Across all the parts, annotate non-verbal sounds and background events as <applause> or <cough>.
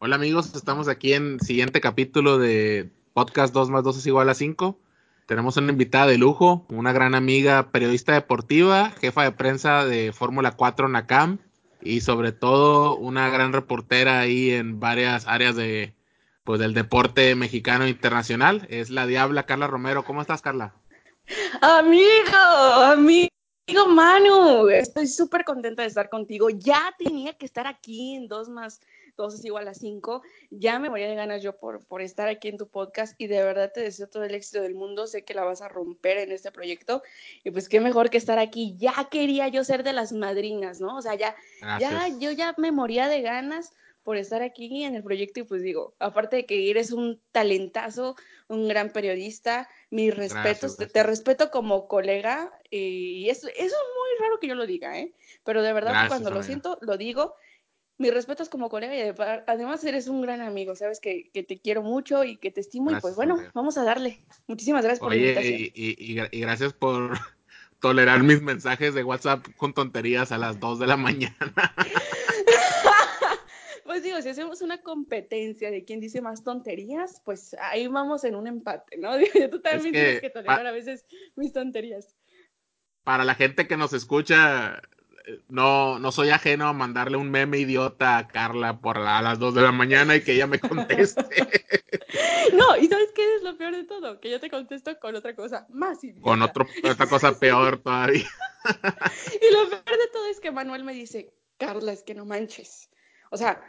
Hola amigos, estamos aquí en siguiente capítulo de Podcast 2 más 2 es igual a 5. Tenemos una invitada de lujo, una gran amiga, periodista deportiva, jefa de prensa de Fórmula 4 NACAM y sobre todo una gran reportera ahí en varias áreas de pues del deporte mexicano e internacional. Es la Diabla Carla Romero. ¿Cómo estás, Carla? Amigo, amigo Manu, estoy súper contenta de estar contigo. Ya tenía que estar aquí en dos más dos es igual a cinco. Ya me moría de ganas yo por, por estar aquí en tu podcast y de verdad te deseo todo el éxito del mundo. Sé que la vas a romper en este proyecto y pues qué mejor que estar aquí. Ya quería yo ser de las madrinas, ¿no? O sea, ya, ya, yo ya me moría de ganas por estar aquí en el proyecto y pues digo, aparte de que eres un talentazo, un gran periodista, mis respetos, Te, respeto como colega y eso, es muy raro que yo lo diga, ¿eh? Pero de verdad cuando lo siento, lo digo mis respetos como colega y además eres un gran amigo, sabes que, te quiero mucho y que te estimo y pues bueno, vamos a darle. Muchísimas gracias por la invitación. Y, y, gracias por <laughs> tolerar mis mensajes de WhatsApp con tonterías a las 2 de la mañana. <laughs> pues digo, si hacemos una competencia de quién dice más tonterías, pues ahí vamos en un empate, ¿no? <laughs> Tú también tienes que tolerar a veces mis tonterías. Para la gente que nos escucha, no, no soy ajeno a mandarle un meme idiota a Carla por a las 2 de la mañana y que ella me conteste. <laughs> no, y ¿sabes qué es lo peor de todo? Que yo te contesto con otra cosa más idiota. Con otro, otra cosa peor todavía. <laughs> y lo peor de todo es que Manuel me dice, Carla, es que no manches. O sea,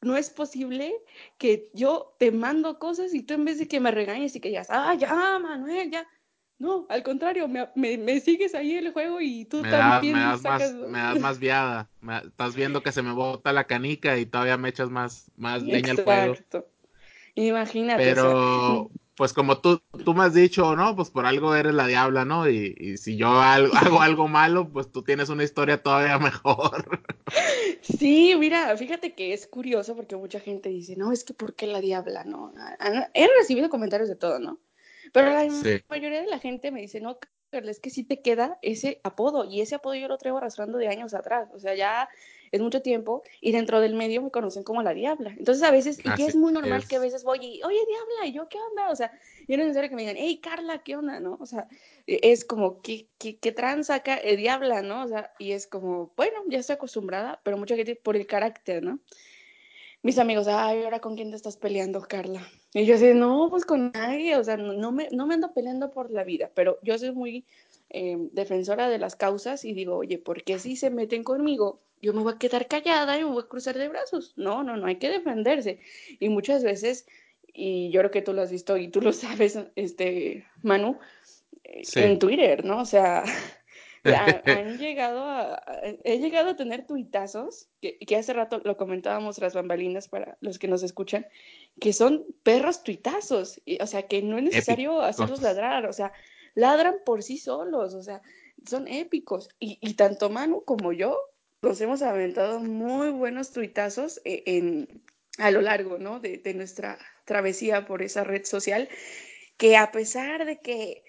no es posible que yo te mando cosas y tú en vez de que me regañes y que digas, ah, ya, Manuel, ya, no, al contrario, me, me, sigues ahí el juego y tú también me das Más, me das más viada. estás viendo que se me bota la canica y todavía me echas más, más leña al fuego. Imagínate. Pero, pues como tú, tú me has dicho, ¿no? Pues por algo eres la diabla, ¿no? Y, y si yo <laughs> hago algo malo, pues tú tienes una historia todavía <laughs> mejor. Sí, mira, fíjate que es curioso porque mucha gente dice, no, es que ¿por qué la diabla? No, he recibido comentarios de todo, ¿no? Pero la mayoría de la gente me dice, no, es que sí te queda ese apodo y ese apodo yo lo traigo arrastrando de años atrás, o sea, ya es mucho tiempo y dentro del medio me conocen como la diabla. Entonces a veces, y que es muy normal que a veces voy y, oye, diabla, ¿y yo qué onda? O sea, yo no es necesario que me digan, hey, Carla, ¿qué onda? ¿No? O sea, e, es como, ¿qué, qué, qué tranza acá? Eh, diabla, ¿no? O sea, y es como, bueno, ya estoy acostumbrada, pero mucha gente por el carácter, ¿no? mis amigos, ay, ahora con quién te estás peleando, Carla. Y yo así, no, pues con nadie, o sea, no, me, no me ando peleando por la vida, pero yo soy muy eh, defensora de las causas y digo, oye, ¿por qué si se meten conmigo? Yo me voy a quedar callada y me voy a cruzar de brazos. No, no, no, hay que defenderse. Y muchas veces, y yo creo que tú lo has visto y tú lo <laughs> sabes, este, Manu, eh, en Twitter, ¿no? O sea, <laughs> han llegado a, he llegado a tener tuitazos, que, que, hace rato lo comentábamos las bambalinas para los que nos escuchan, que son perros tuitazos, y, o sea, que no es necesario hacerlos ladrar, o sea, ladran por sí solos, o sea, son épicos. Y, y tanto Manu como yo nos hemos aventado muy buenos tuitazos e, en, a lo largo, ¿no? De, de nuestra travesía por esa red social, que a pesar de que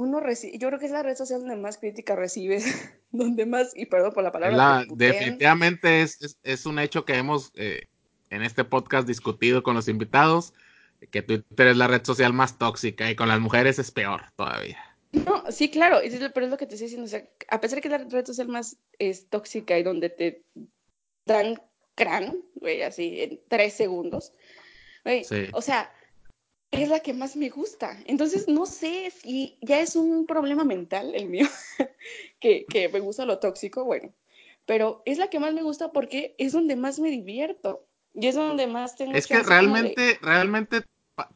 uno recibe, yo creo que es la red social donde más crítica recibes, <laughs> donde más, y perdón por la palabra. definitivamente es, es, un hecho que hemos eh, en este podcast discutido con los invitados, que Twitter es la red social más tóxica y con las mujeres es peor todavía. No, sí, claro, pero es lo que te estoy diciendo, o sea, a pesar de que la red social más es tóxica y donde te dan crán, güey, así en tres segundos, güey, o sea, es la que más me gusta. Entonces, no sé si ya es un problema mental el mío, <laughs> que, que, me gusta lo tóxico, bueno, pero es la que más me gusta porque es donde más me divierto y es donde más tengo... Es que realmente, realmente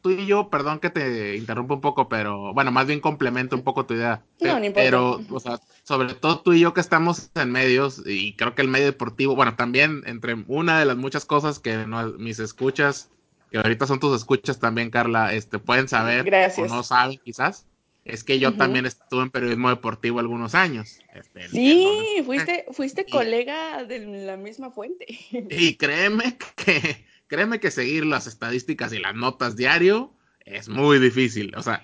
tú y yo, perdón que te interrumpa un poco, pero bueno, más bien complemento un poco tu idea. No, no pero, o sea, sobre todo tú y yo que estamos en medios, y creo que el medio deportivo, bueno, también entre una de las muchas cosas que mis escuchas que ahorita son tus escuchas también, Carla, este, pueden saber o no saben quizás, es que yo también estuve en periodismo deportivo algunos años. Este, sí, fuiste, fuiste colega de la misma fuente. Y créeme que, créeme que seguir las estadísticas y las notas diario es muy difícil. O sea,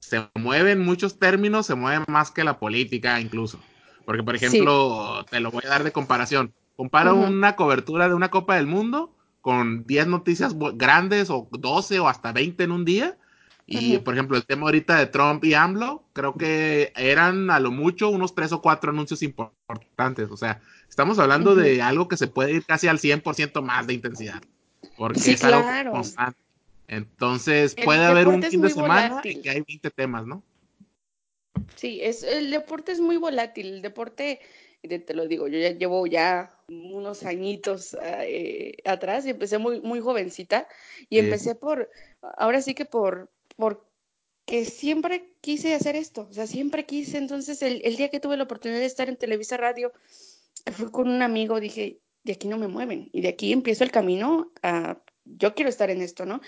se mueven muchos términos, se mueven más que la política incluso. Porque, por ejemplo, te lo voy a dar de comparación. Compara una cobertura de una Copa del Mundo con 10 noticias grandes o 12 o hasta 20 en un día. Y, por ejemplo, el tema ahorita de Trump y AMLO, creo que eran a lo mucho unos 3 o 4 anuncios importantes. O sea, estamos hablando de algo que se puede ir casi al 100% más de intensidad. Porque es algo constante. Entonces, puede haber un fin de semana en que hay 20 temas, ¿no? Sí, es, el deporte es muy volátil. El deporte, te lo digo, yo ya llevo ya unos añitos eh, atrás y empecé muy, muy jovencita y empecé por, ahora sí que por, por que siempre quise hacer esto, o sea, siempre quise. Entonces, el, el día que tuve la oportunidad de estar en Televisa Radio, fui con un amigo, dije, de aquí no me mueven y de aquí empiezo el camino a, yo quiero estar en esto, ¿no?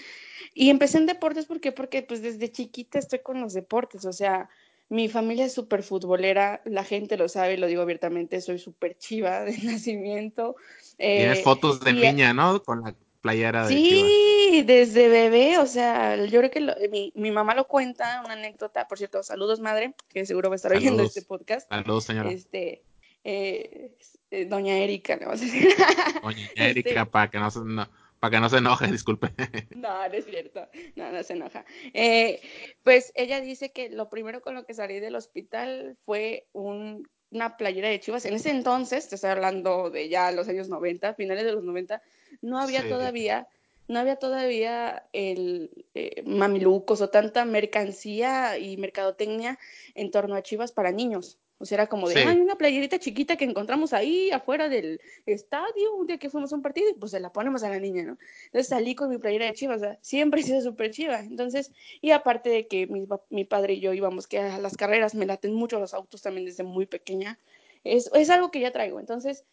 Y empecé en deportes, ¿por qué? Porque pues desde chiquita estoy con los deportes, o sea, mi familia es súper futbolera, la gente lo sabe, lo digo abiertamente, soy súper chiva de <laughs> nacimiento. Tienes eh, fotos de niña, ¿no? Con la playera de Sí, desde bebé, o sea, yo creo que mi, mi, mamá lo cuenta, una anécdota, por cierto, saludos madre, que seguro va a estar oyendo este podcast. Saludos, señora. Este, eh, eh, doña Erika, le vas a decir. Doña <laughs> Erika, este para que no se... Para que no se enoje, <laughs> disculpe. No, no es cierto. No, no se enoja. Eh, pues ella dice que lo primero con lo que salí del hospital fue una playera de chivas. En ese entonces, te estoy hablando de ya los años 90, finales de los 90, no había todavía no había todavía el eh, mamilucos o tanta mercancía y mercadotecnia en torno a chivas para niños. O sea, era como de, hay una playerita chiquita que encontramos ahí afuera del estadio un día que fuimos a un partido y pues se la ponemos a la niña, ¿no? Entonces salí con mi playera de chivas, o sea, siempre he sido súper chiva. Entonces, y aparte de que mi, mi, padre y yo íbamos que a las carreras, me laten mucho los autos también desde muy pequeña, es, es algo que ya traigo. Entonces,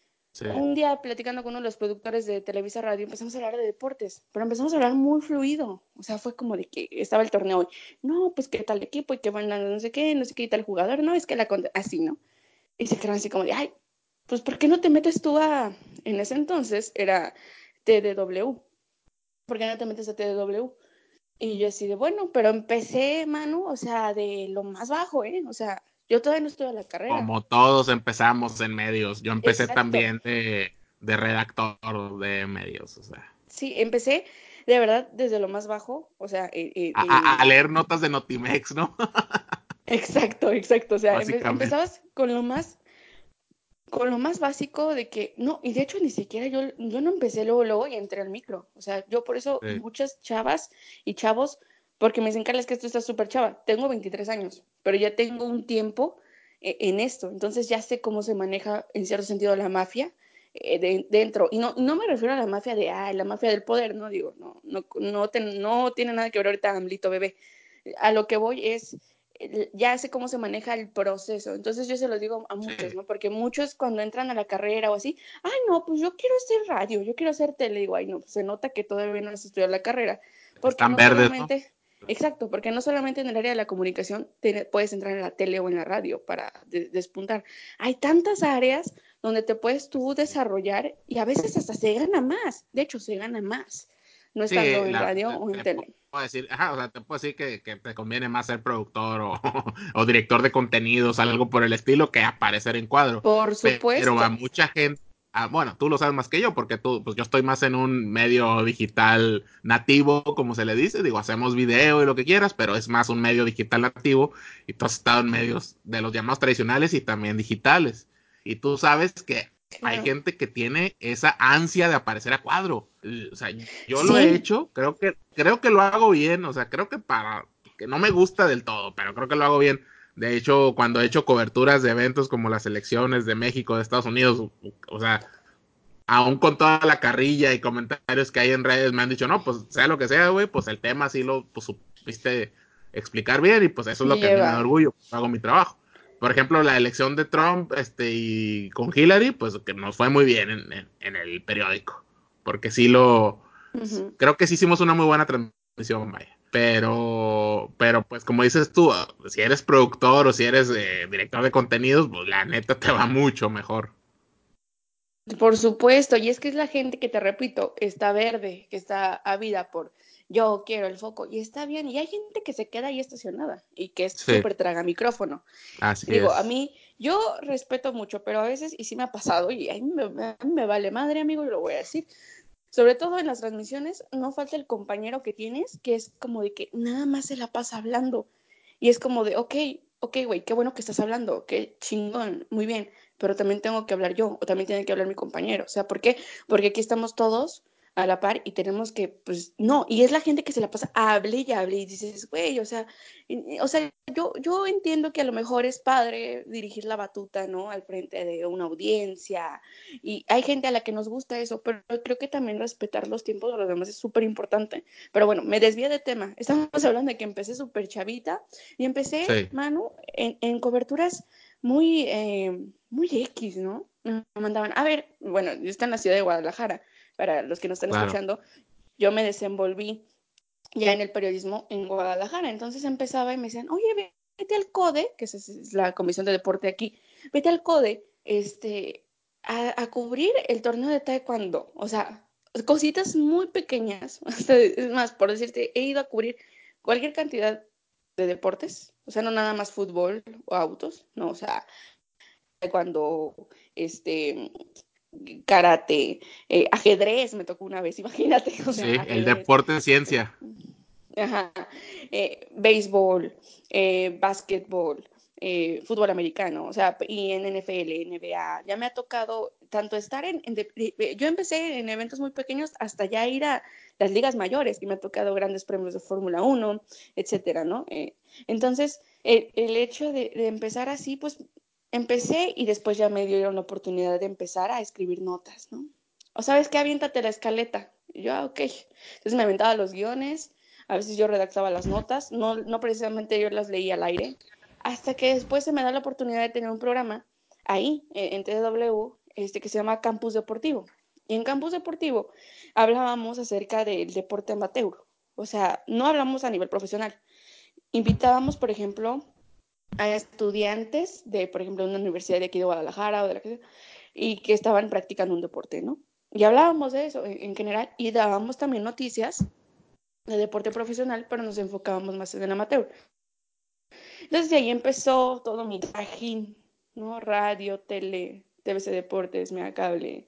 un día platicando con uno de los productores de Televisa Radio empezamos a hablar de deportes, pero empezamos a hablar muy fluido. O sea, fue como de que estaba el torneo hoy. No, pues qué tal equipo y qué van no sé qué, no sé qué tal jugador. No, es que la así, ¿no? Y se quedaron así como de, ay, pues ¿por qué no te metes tú a, en ese entonces era TDW? ¿Por qué no te metes a TDW? Y yo así de, bueno, pero empecé, mano, o sea, de lo más bajo, ¿eh? O sea, yo todavía no estuve en la carrera. Como todos empezamos en medios. Yo empecé también de, redactor de medios, o sea. Sí, empecé de verdad desde lo más bajo, o sea... Eh, eh, a, leer notas de Notimex, ¿no? <laughs> exacto, exacto, o sea, empezabas con lo más con lo más básico de que, no, y de hecho ni siquiera yo, yo no empecé luego, luego y entré al micro, o sea, yo por eso muchas chavas y chavos porque me dicen, Carla, que esto está súper chava. Tengo 23 años, pero ya tengo un tiempo eh, en esto. Entonces ya sé cómo se maneja, en cierto sentido, la mafia eh, dentro. Y no, no me refiero a la mafia de, ah, la mafia del poder, no digo, no, no, no, no tiene nada que ver ahorita Amlito Bebé. A lo que voy es, ya sé cómo se maneja el proceso. Entonces yo se lo digo a muchos, ¿no? Porque muchos cuando entran a la carrera o así, ay, no, pues yo quiero hacer radio, yo quiero hacer tele. Digo, ay, no, pues se nota que todavía no has estudiado la carrera. Porque Están verdes, ¿no? Exacto, porque no solamente en el área de la comunicación puedes entrar en la tele o en la radio para despuntar. Hay tantas áreas donde te puedes tú desarrollar y a veces hasta se gana más. De hecho, se gana más. No estando en radio o en tele. Puedo decir, o sea, te puedo decir que, te conviene más ser productor o, <laughs> o, director de contenidos, algo por el estilo, que aparecer en cuadro. Por supuesto. Pero a mucha gente Ah, bueno, tú lo sabes más que yo, porque tú, pues yo estoy más en un medio digital nativo, como se le dice. Digo, hacemos video y lo que quieras, pero es más un medio digital nativo. Y tú has estado en medios de los llamados tradicionales y también digitales. Y tú sabes que hay gente que tiene esa ansia de aparecer a cuadro. O sea, yo lo he hecho, creo que, creo que lo hago bien. O sea, creo que para, que no me gusta del todo, pero creo que lo hago bien de hecho, cuando he hecho coberturas de eventos como las elecciones de México, de Estados Unidos, o sea, aún con toda la carrilla y comentarios que hay en redes, me han dicho, no, pues sea lo que sea, güey, pues el tema sí lo pues, supiste explicar bien y pues eso es lo que a mí me da orgullo, pues, hago mi trabajo. Por ejemplo, la elección de Trump este, y con Hillary, pues que nos fue muy bien en, el periódico, porque sí lo, creo que sí hicimos una muy buena transmisión, vaya. Pero, pero pues como dices tú, si eres productor o si eres eh, director de contenidos, pues la neta te va mucho mejor. Por supuesto, y es que es la gente que te repito, está verde, que está ávida por yo quiero el foco, y está bien, y hay gente que se queda ahí estacionada y que es súper traga micrófono. Así Digo, a mí, yo respeto mucho, pero a veces, y sí me ha pasado, y a mí me, me vale madre, amigo, y lo voy a decir, sobre todo en las transmisiones, no falta el compañero que tienes, que es como de que nada más se la pasa hablando. Y es como de, ok, ok, güey, qué bueno que estás hablando, qué chingón, muy bien, pero también tengo que hablar yo, o también tiene que hablar mi compañero. O sea, ¿por qué? Porque aquí estamos todos a la par y tenemos que, pues, no, y es la gente que se la pasa, hable y hable y dices, güey, o sea, o sea, yo, yo entiendo que a lo mejor es padre dirigir la batuta, ¿no? Al frente de una audiencia y hay gente a la que nos gusta eso, pero creo que también respetar los tiempos de los demás es súper importante. Pero bueno, me desvié de tema. Estamos hablando de que empecé súper chavita y empecé, Manu, en, en coberturas muy, eh, muy X, ¿no? Me mandaban, a ver, bueno, yo estoy en la ciudad de Guadalajara para los que nos están escuchando, yo me desenvolví ya en el periodismo en Guadalajara. Entonces empezaba y me decían, oye, vete al CODE, que es la comisión de deporte aquí, vete al CODE este, a, cubrir el torneo de taekwondo. O sea, cositas muy pequeñas. <laughs> Es más, por decirte, he ido a cubrir cualquier cantidad de deportes. O sea, no nada más fútbol o autos, no, o sea, cuando este karate, eh, ajedrez me tocó una vez, <laughs> imagínate. sí, el deporte de ciencia. Ajá. Eh, béisbol, eh, básquetbol, eh, fútbol americano, o sea, y en NFL, NBA. Ya me ha tocado tanto estar en, yo empecé en eventos muy pequeños hasta ya ir a las ligas mayores y me ha tocado grandes premios de Fórmula 1, etcétera, ¿no? entonces, el, hecho de, de, empezar así, pues empecé y después ya me dieron la oportunidad de empezar a escribir notas, ¿no? O sabes qué, aviéntate la escaleta. Y yo, ah, ok. Entonces me aventaba los guiones, a veces yo redactaba las notas, no, no precisamente yo las leía al aire, hasta que después se me da la oportunidad de tener un programa ahí, en TW, este, que se llama Campus Deportivo. Y en Campus Deportivo hablábamos acerca del deporte amateur. O sea, no hablamos a nivel profesional. Invitábamos, por ejemplo, a estudiantes de, por ejemplo, una universidad de aquí de Guadalajara o de la que sea, y que estaban practicando un deporte, ¿no? Y hablábamos de eso en, general y dábamos también noticias de deporte profesional, pero nos enfocábamos más en el amateur. Entonces de ahí empezó todo mi trajín, ¿no? Radio, tele, TVC Deportes, Mega Cable.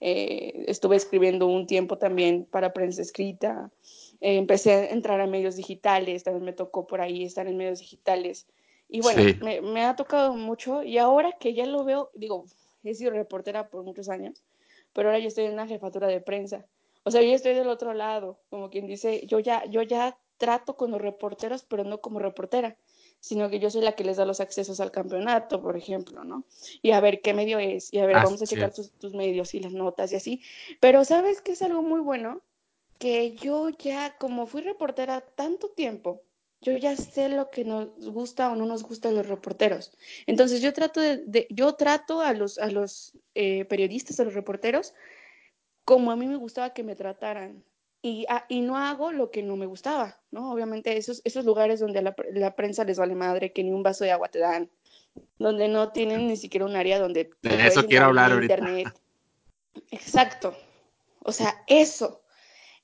Eh, estuve escribiendo un tiempo también para prensa escrita. Eh, empecé a entrar a medios digitales, también me tocó por ahí estar en medios digitales. Y bueno, me, ha tocado mucho y ahora que ya lo veo, digo, he sido reportera por muchos años, pero ahora yo estoy en una jefatura de prensa. O sea, yo estoy del otro lado, como quien dice, yo ya, yo ya trato con los reporteros, pero no como reportera, sino que yo soy la que les da los accesos al campeonato, por ejemplo, ¿no? Y a ver qué medio es, y a ver, vamos a checar tus, tus, medios y las notas y así. Pero ¿sabes qué es algo muy bueno? Que yo ya, como fui reportera tanto tiempo, yo ya sé lo que nos gusta o no nos gusta a los reporteros. Entonces yo trato de, yo trato a los, a los eh, periodistas, a los reporteros, como a mí me gustaba que me trataran. Y, ah, y, no hago lo que no me gustaba, ¿no? Obviamente esos, esos lugares donde la, la, prensa les vale madre, que ni un vaso de agua te dan, donde no tienen ni siquiera un área donde... De eso quiero hablar ahorita. Internet. Exacto. O sea, eso.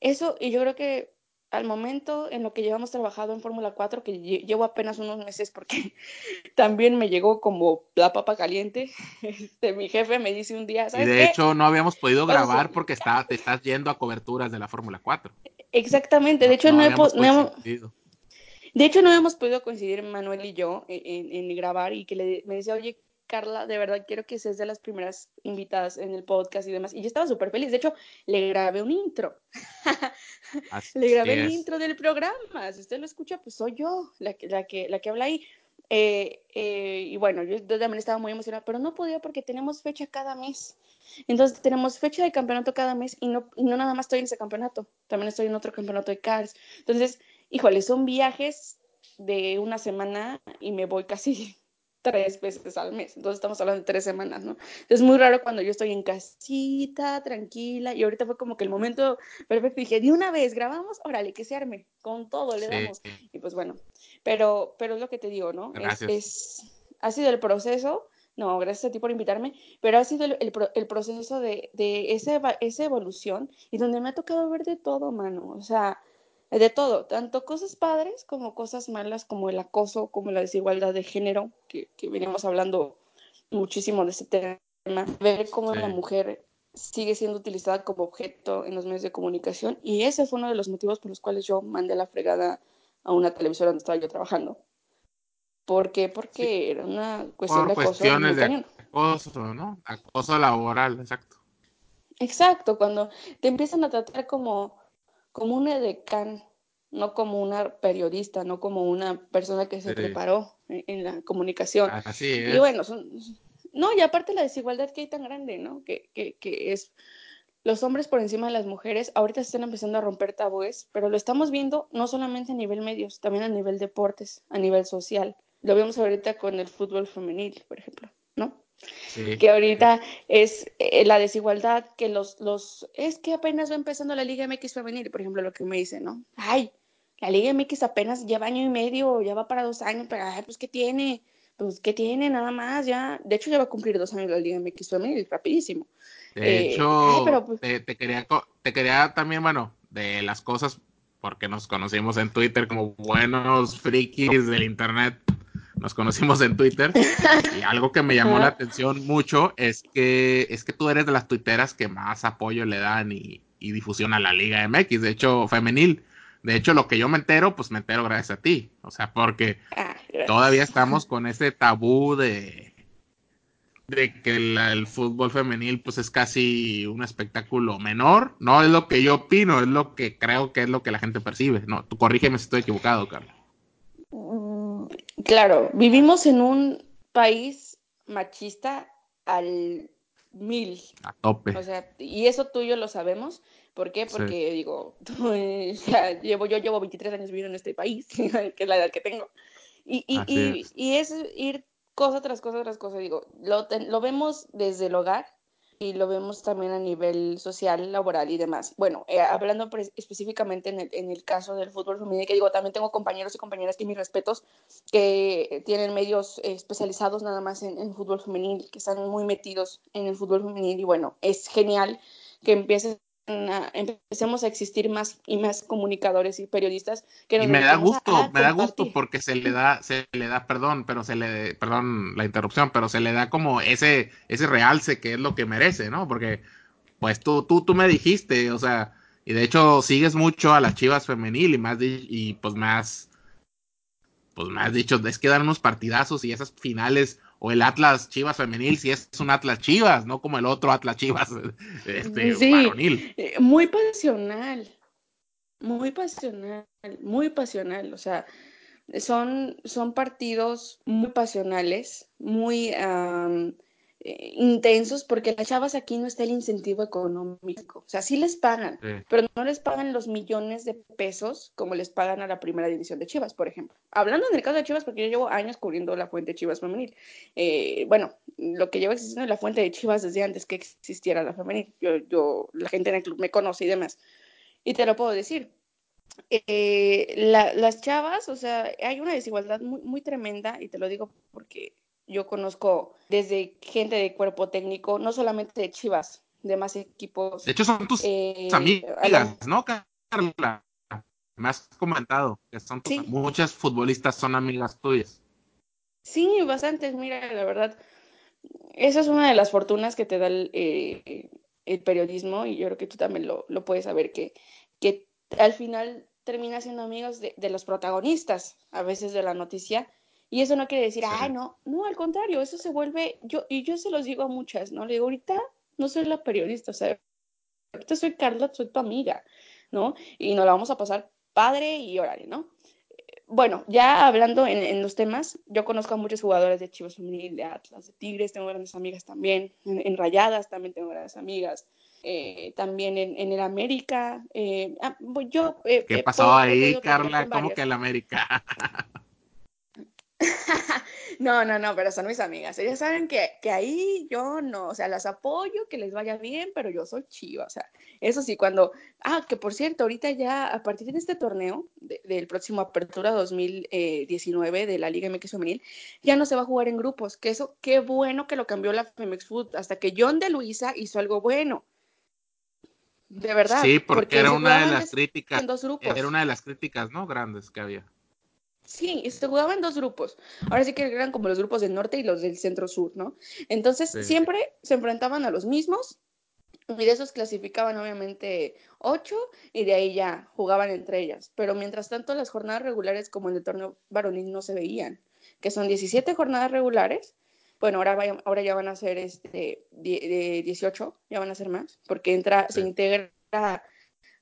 Eso, y yo creo que al momento en lo que llevamos trabajado en Fórmula 4, que llevo apenas unos meses porque <laughs> también me llegó como la papa caliente, <laughs> este, mi jefe me dice un día, ¿sabes Y de hecho no habíamos podido grabar porque está, te estás yendo a coberturas de la Fórmula 4. Exactamente, de hecho no, hemos, de hecho no hemos podido coincidir Manuel y yo en, grabar y que le, me decía, oye, Carla, de verdad quiero que seas de las primeras invitadas en el podcast y demás. Y yo estaba súper feliz. De hecho, le grabé un intro. <laughs> le grabé el intro del programa. Si usted lo escucha, pues soy yo la que, la que, la que habla ahí. Eh, eh, y bueno, yo también estaba muy emocionada, pero no podía porque tenemos fecha cada mes. Entonces tenemos fecha de campeonato cada mes y no, y no nada más estoy en ese campeonato, también estoy en otro campeonato de Cars. Entonces, híjole, son viajes de una semana y me voy casi tres veces al mes. Entonces estamos hablando de tres semanas, ¿no? Es muy raro cuando yo estoy en casita, tranquila, y ahorita fue como que el momento perfecto. Dije, de una vez grabamos, órale, que se arme, con todo le damos. Y pues bueno, pero, pero es lo que te digo, ¿no? Es, ha sido el proceso. No, gracias a ti por invitarme, pero ha sido el, el, proceso de, de esa, esa evolución y donde me ha tocado ver de todo, mano. O sea, de todo, tanto cosas padres como cosas malas, como el acoso, como la desigualdad de género, que, que venimos hablando muchísimo de ese tema, ver cómo la mujer sigue siendo utilizada como objeto en los medios de comunicación y ese fue uno de los motivos por los cuales yo mandé la fregada a una televisora donde estaba yo trabajando. ¿Por qué? Porque era una cuestión de acoso. Cuestiones de acoso, ¿no? Acoso laboral, exacto. Exacto, cuando te empiezan a tratar como, como una edecán, no como una periodista, no como una persona que se preparó en, la comunicación. Así es. Y bueno, son, no, y aparte la desigualdad que hay tan grande, ¿no? Que, que, que es los hombres por encima de las mujeres, ahorita se están empezando a romper tabúes, pero lo estamos viendo no solamente a nivel medios, también a nivel deportes, a nivel social. Lo vemos ahorita con el fútbol femenil, por ejemplo, ¿no? Sí. Que ahorita es eh, la desigualdad que los, los, es que apenas va empezando la Liga MX femenil, por ejemplo, lo que me dicen, ¿no? Ay, la Liga MX apenas lleva año y medio, ya va para dos años, pero ay, pues ¿qué tiene? Pues ¿qué tiene? Nada más, ya, de hecho ya va a cumplir dos años la Liga MX femenil, rapidísimo. De eh, hecho, pues te, quería, te quería también, bueno, de las cosas, porque nos conocimos en Twitter como buenos frikis del Internet, nos conocimos en Twitter, y <laughs> algo que me llamó la atención mucho es que, es que tú eres de las tuiteras que más apoyo le dan y, difusión a la Liga MX, de hecho, femenil. De hecho, lo que yo me entero, pues me entero gracias a ti. O sea, porque ah, todavía estamos con ese tabú de, de que el fútbol femenil pues es casi un espectáculo menor. No es lo que yo opino, es lo que creo que es lo que la gente percibe. No, tú corrígeme si estoy equivocado, Carla. Claro, vivimos en un país machista al mil. A tope. O sea, y eso tú y yo lo sabemos. ¿Por qué? Porque digo, <laughs> llevo, yo llevo 23 años viviendo en este país, <laughs> que es la edad que tengo. Y, y, y, y es ir cosa tras cosa tras cosa, digo, lo, lo vemos desde el hogar y lo vemos también a nivel social, laboral y demás. Bueno, eh, hablando específicamente en el, en el, caso del fútbol femenino, que digo, también tengo compañeros y compañeras que mis respetos, que tienen medios especializados nada más en, en, fútbol femenil, que están muy metidos en el fútbol femenil y bueno, es genial que empieces empecemos a existir más y más comunicadores y periodistas que y me da gusto me da gusto porque se le da se le da perdón pero se le perdón la interrupción pero se le da como ese ese realce que es lo que merece no porque pues tú tú tú me dijiste o sea y de hecho sigues mucho a las Chivas femenil y más y pues más pues has dicho es que dan unos partidazos y esas finales o el Atlas Chivas femenil si es un Atlas Chivas, no como el otro Atlas Chivas <laughs> este, sí, eh, Muy pasional, muy pasional, muy pasional, o sea, son, son partidos muy pasionales, muy eh, intensos porque las chavas aquí no está el incentivo económico. O sea, sí les pagan, pero no les pagan los millones de pesos como les pagan a la primera división de Chivas, por ejemplo. Hablando en el caso de Chivas, porque yo llevo años cubriendo la fuente de Chivas femenil. Eh, bueno, lo que lleva existiendo es la fuente de Chivas desde antes que existiera la femenil. Yo, yo, la gente en el club me conoce y demás. Y te lo puedo decir. Eh, las chavas, o sea, hay una desigualdad muy, muy tremenda y te lo digo porque yo conozco desde gente de cuerpo técnico, no solamente de Chivas, de más equipos. De hecho, son tus eh, amigas, ¿no, Carla? Me has comentado que son muchas futbolistas son amigas tuyas. Sí, bastantes, mira, la verdad. Esa es una de las fortunas que te da el, eh, el periodismo y yo creo que tú también lo, lo puedes saber, que, que al final termina siendo amigos de, de los protagonistas, a veces de la noticia, y eso no quiere decir, ay, no, no, al contrario, eso se vuelve, yo, y yo se los digo a muchas, ¿no? Le digo, ahorita no soy la periodista, o sea, ahorita soy Carla, soy tu amiga, ¿no? Y nos la vamos a pasar padre y órale, ¿no? Bueno, ya hablando en, los temas, yo conozco a muchos jugadores de Chivas Femenil, de Atlas, de Tigres, tengo grandes amigas también, en, Rayadas también tengo grandes amigas, eh, también en, el América. Eh, ah, yo, eh, ¿Qué pasó ahí, Carla? ¿Cómo que el América? <laughs> <laughs> no, no, no, pero son mis amigas. Ellas saben que, que, ahí yo no, o sea, las apoyo, que les vaya bien, pero yo soy chiva, o sea, eso sí, cuando, ah, que por cierto, ahorita ya a partir de este torneo, del próximo Apertura 2019 de la Liga MX Femenil, ya no se va a jugar en grupos, que eso, qué bueno que lo cambió la Femex Food, hasta que John de Luisa hizo algo bueno. De verdad. Sí, porque, era una de las críticas. Era una de las críticas, ¿no? Grandes que había. Sí, se jugaba en dos grupos. Ahora sí que eran como los grupos del norte y los del centro sur, ¿no? Entonces siempre se enfrentaban a los mismos Y de esos clasificaban obviamente ocho y de ahí ya jugaban entre ellas. Pero mientras tanto las jornadas regulares como el de torneo varonil no se veían, que son 17 jornadas regulares. Bueno, ahora, ahora ya van a ser este, de 18, ya van a ser más, porque entra, se integra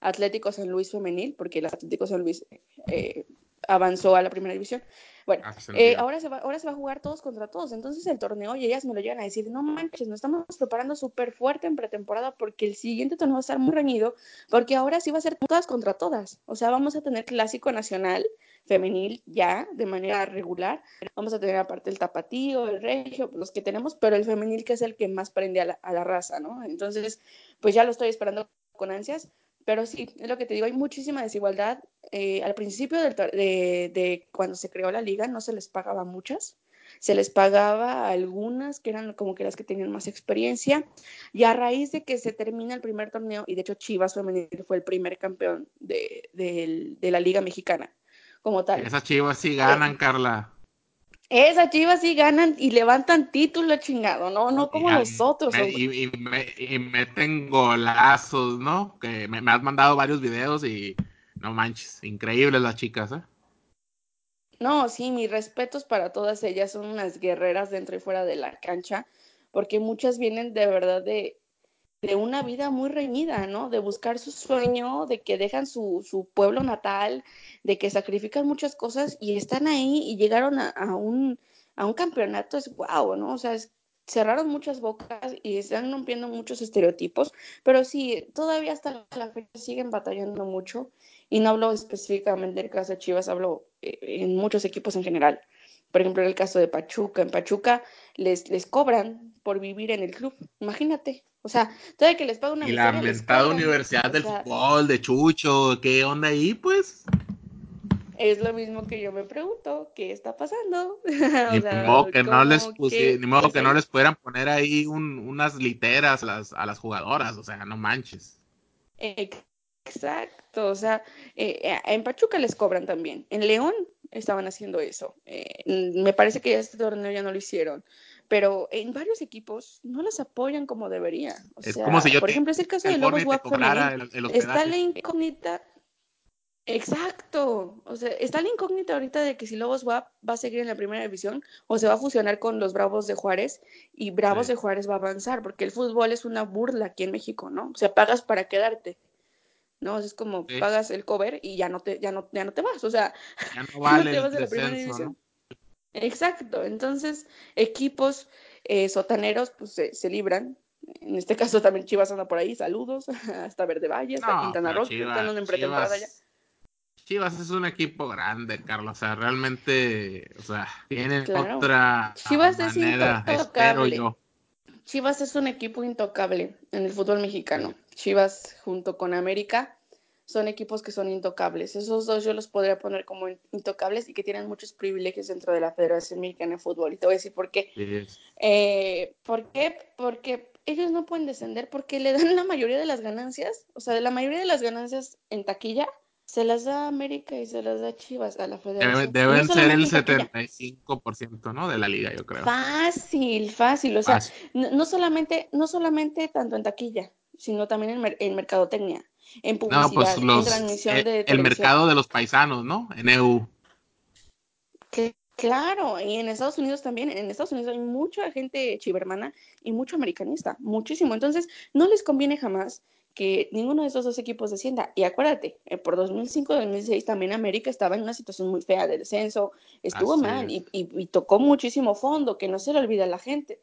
Atlético San Luis femenil, porque el Atlético San Luis eh, avanzó a la primera división. Bueno, ah, eh, ahora, se va, ahora se va a jugar todos contra todos. Entonces el torneo, y ellas me lo llegan a decir, no manches, nos estamos preparando súper fuerte en pretemporada porque el siguiente torneo va a estar muy reñido, porque ahora sí va a ser todas contra todas. O sea, vamos a tener clásico nacional femenil ya de manera regular. Vamos a tener aparte el tapatío, el regio, los que tenemos, pero el femenil que es el que más prende a la, a la raza, ¿no? Entonces, pues ya lo estoy esperando con ansias. Pero sí, es lo que te digo, hay muchísima desigualdad. Eh, al principio de, cuando se creó la liga no se les pagaba muchas, se les pagaba algunas que eran como que las que tenían más experiencia. Y a raíz de que se termina el primer torneo, y de hecho Chivas Femenil fue el primer campeón de, la liga mexicana como tal. Esas Chivas sí ganan, Carla. Esas chivas sí ganan y levantan título chingado, no, no como nosotros. y, meten golazos, ¿no? Que me, has mandado varios videos y no manches, increíbles las chicas, ¿eh? No, sí, mis respetos para todas ellas, son unas guerreras dentro y fuera de la cancha, porque muchas vienen de verdad de, de una vida muy reñida, ¿no? De buscar su sueño, de que dejan su, su pueblo natal, de que sacrifican muchas cosas y están ahí y llegaron a, un, a un campeonato, es guau, ¿no? O sea, cerraron muchas bocas y están rompiendo muchos estereotipos, pero sí, todavía hasta la fecha siguen batallando mucho y no hablo específicamente del caso de Chivas, hablo eh, en muchos equipos en general. Por ejemplo, en el caso de Pachuca, en Pachuca les, les cobran por vivir en el club, imagínate. O sea, todavía que les pagan una Y la mentada Universidad del Fútbol, de Chucho, ¿qué onda ahí, pues? Es lo mismo que yo me pregunto, ¿qué está pasando? <laughs> ni modo que no les ni modo que no les pudieran poner ahí unas literas a las, a las jugadoras, o sea, no manches. Exacto, o sea, eh, en Pachuca les cobran también, en León estaban haciendo eso, eh, me parece que este torneo ya no lo hicieron, pero en varios equipos no las apoyan como debería. es como si yo por ejemplo, es el caso de Lobos WAP Está la incógnita Exacto, o sea, está la incógnita ahorita de que si Lobos WAP va a seguir en la primera división o se va a fusionar con los Bravos de Juárez y Bravos de Juárez va a avanzar, porque el fútbol es una burla aquí en México, ¿no? O sea, pagas para quedarte, ¿no? Es como pagas el cover y ya no te, ya no, ya no te vas, o sea, ya no, <laughs> vale te vas de la primera división. Exacto, entonces equipos eh, sotaneros pues se, libran, en este caso también Chivas anda por ahí, saludos, <laughs> hasta Verde Valle, hasta Quintana Roo, están en pretemporada ya Chivas es un equipo grande, Carlos. O sea, realmente, o sea, tienen otra Chivas manera, es espero yo. Chivas es un equipo intocable en el fútbol mexicano. Chivas junto con América son equipos que son intocables. Esos dos yo los podría poner como intocables y que tienen muchos privilegios dentro de la Federación Mexicana de Fútbol. Y te voy a decir por qué. Eh, ¿Por qué? Porque ellos no pueden descender porque le dan la mayoría de las ganancias, o sea, de la mayoría de las ganancias en taquilla se las da América y se las da Chivas a la federación. Deben, ser el 75%, ¿no? De la liga, yo creo. Fácil, fácil. O sea, No, solamente, no solamente tanto en taquilla, sino también en, en mercadotecnia, en publicidad, pues en transmisión eh, de El mercado de los paisanos, ¿no? En EU. claro, y en Estados Unidos también. En Estados Unidos hay mucha gente chivermana y mucho americanista, muchísimo. Entonces, no les conviene jamás que ninguno de esos dos equipos descienda. Y acuérdate, eh, por 2005-2006 también América estaba en una situación muy fea de descenso, estuvo mal y, tocó muchísimo fondo, que no se le olvida a la gente.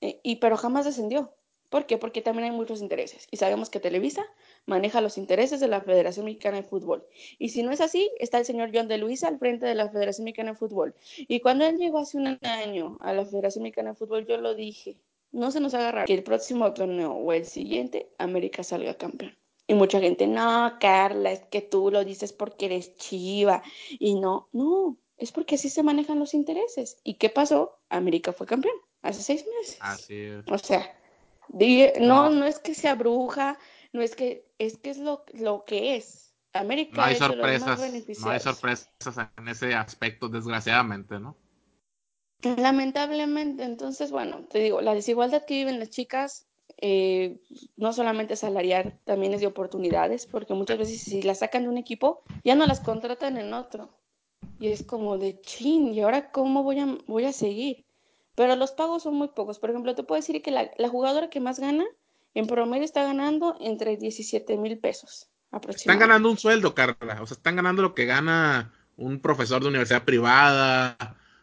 Eh, y pero jamás descendió. ¿Por qué? Porque también hay muchos intereses. Y sabemos que Televisa maneja los intereses de la Federación Mexicana de Fútbol. Y si no es así, está el señor John de Luisa al frente de la Federación Mexicana de Fútbol. Y cuando él llegó hace un año a la Federación Mexicana de Fútbol, yo lo dije, no se nos agarra que el próximo torneo o el siguiente América salga campeón. Y mucha gente, no, Carla, es que tú lo dices porque eres chiva. Y no, no, es porque así se manejan los intereses. ¿Y qué pasó? América fue campeón hace seis meses. Así es. O sea, no, no es que sea bruja, no es que, es que es lo, lo que es. América no hay sorpresas, no hay sorpresas en ese aspecto, desgraciadamente, ¿no? Lamentablemente, entonces, bueno, te digo, la desigualdad que viven las chicas eh, no solamente salarial, también es de oportunidades, porque muchas veces si las sacan de un equipo, ya no las contratan en otro. Y es como de chin, ¿y ahora cómo voy a, voy a seguir? Pero los pagos son muy pocos. Por ejemplo, te puedo decir que la, la jugadora que más gana, en promedio está ganando entre 17 mil pesos. Están ganando un sueldo, Carla. O sea, están ganando lo que gana un profesor de universidad privada,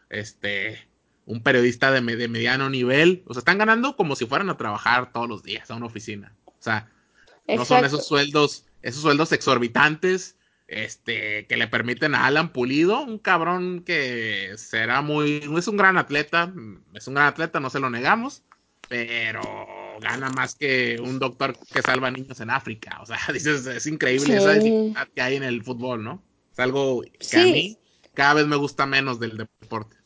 este, un periodista de, de, mediano nivel. O sea, están ganando como si fueran a trabajar todos los días a una oficina. O sea, no son esos sueldos, esos sueldos exorbitantes, este, que le permiten a Alan Pulido, un cabrón que será muy, es un gran atleta, es un gran atleta, no se lo negamos, pero gana más que un doctor que salva niños en África. O sea, <laughs> dices, es increíble esa dificultad que hay en el fútbol, ¿no? Es algo que a mí cada vez me gusta menos del deporte.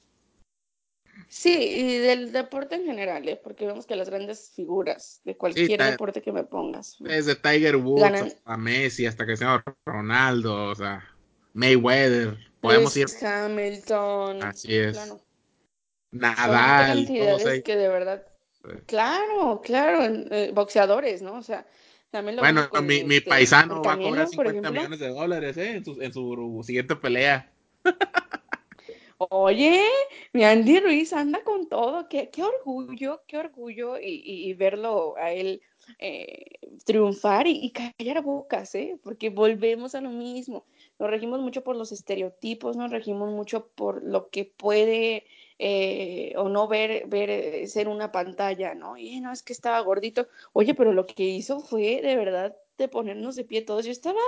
Sí, y del deporte en general, ¿eh? porque vemos que las grandes figuras de cualquier deporte que me pongas. Desde Tiger Woods a Messi hasta que sea Ronaldo, o sea, Mayweather, podemos ir. Hamilton. Así es. Claro. Nadal. Todos que de verdad Claro, claro, eh, boxeadores, ¿no? O sea, también lo Bueno, mi, mi este, paisano va a cobrar 50 millones de dólares ¿eh? en, su, en su siguiente pelea. Oye, mi Andy Ruiz anda con todo, qué, qué orgullo, qué orgullo y, y, verlo a él eh, triunfar y, callar bocas, ¿eh? porque volvemos a lo mismo, nos regimos mucho por los estereotipos, nos regimos mucho por lo que puede eh, o no ver, ver eh, ser una pantalla, ¿no? Y no, es que estaba gordito. Oye, pero lo que hizo fue de verdad de ponernos de pie todos. Yo estaba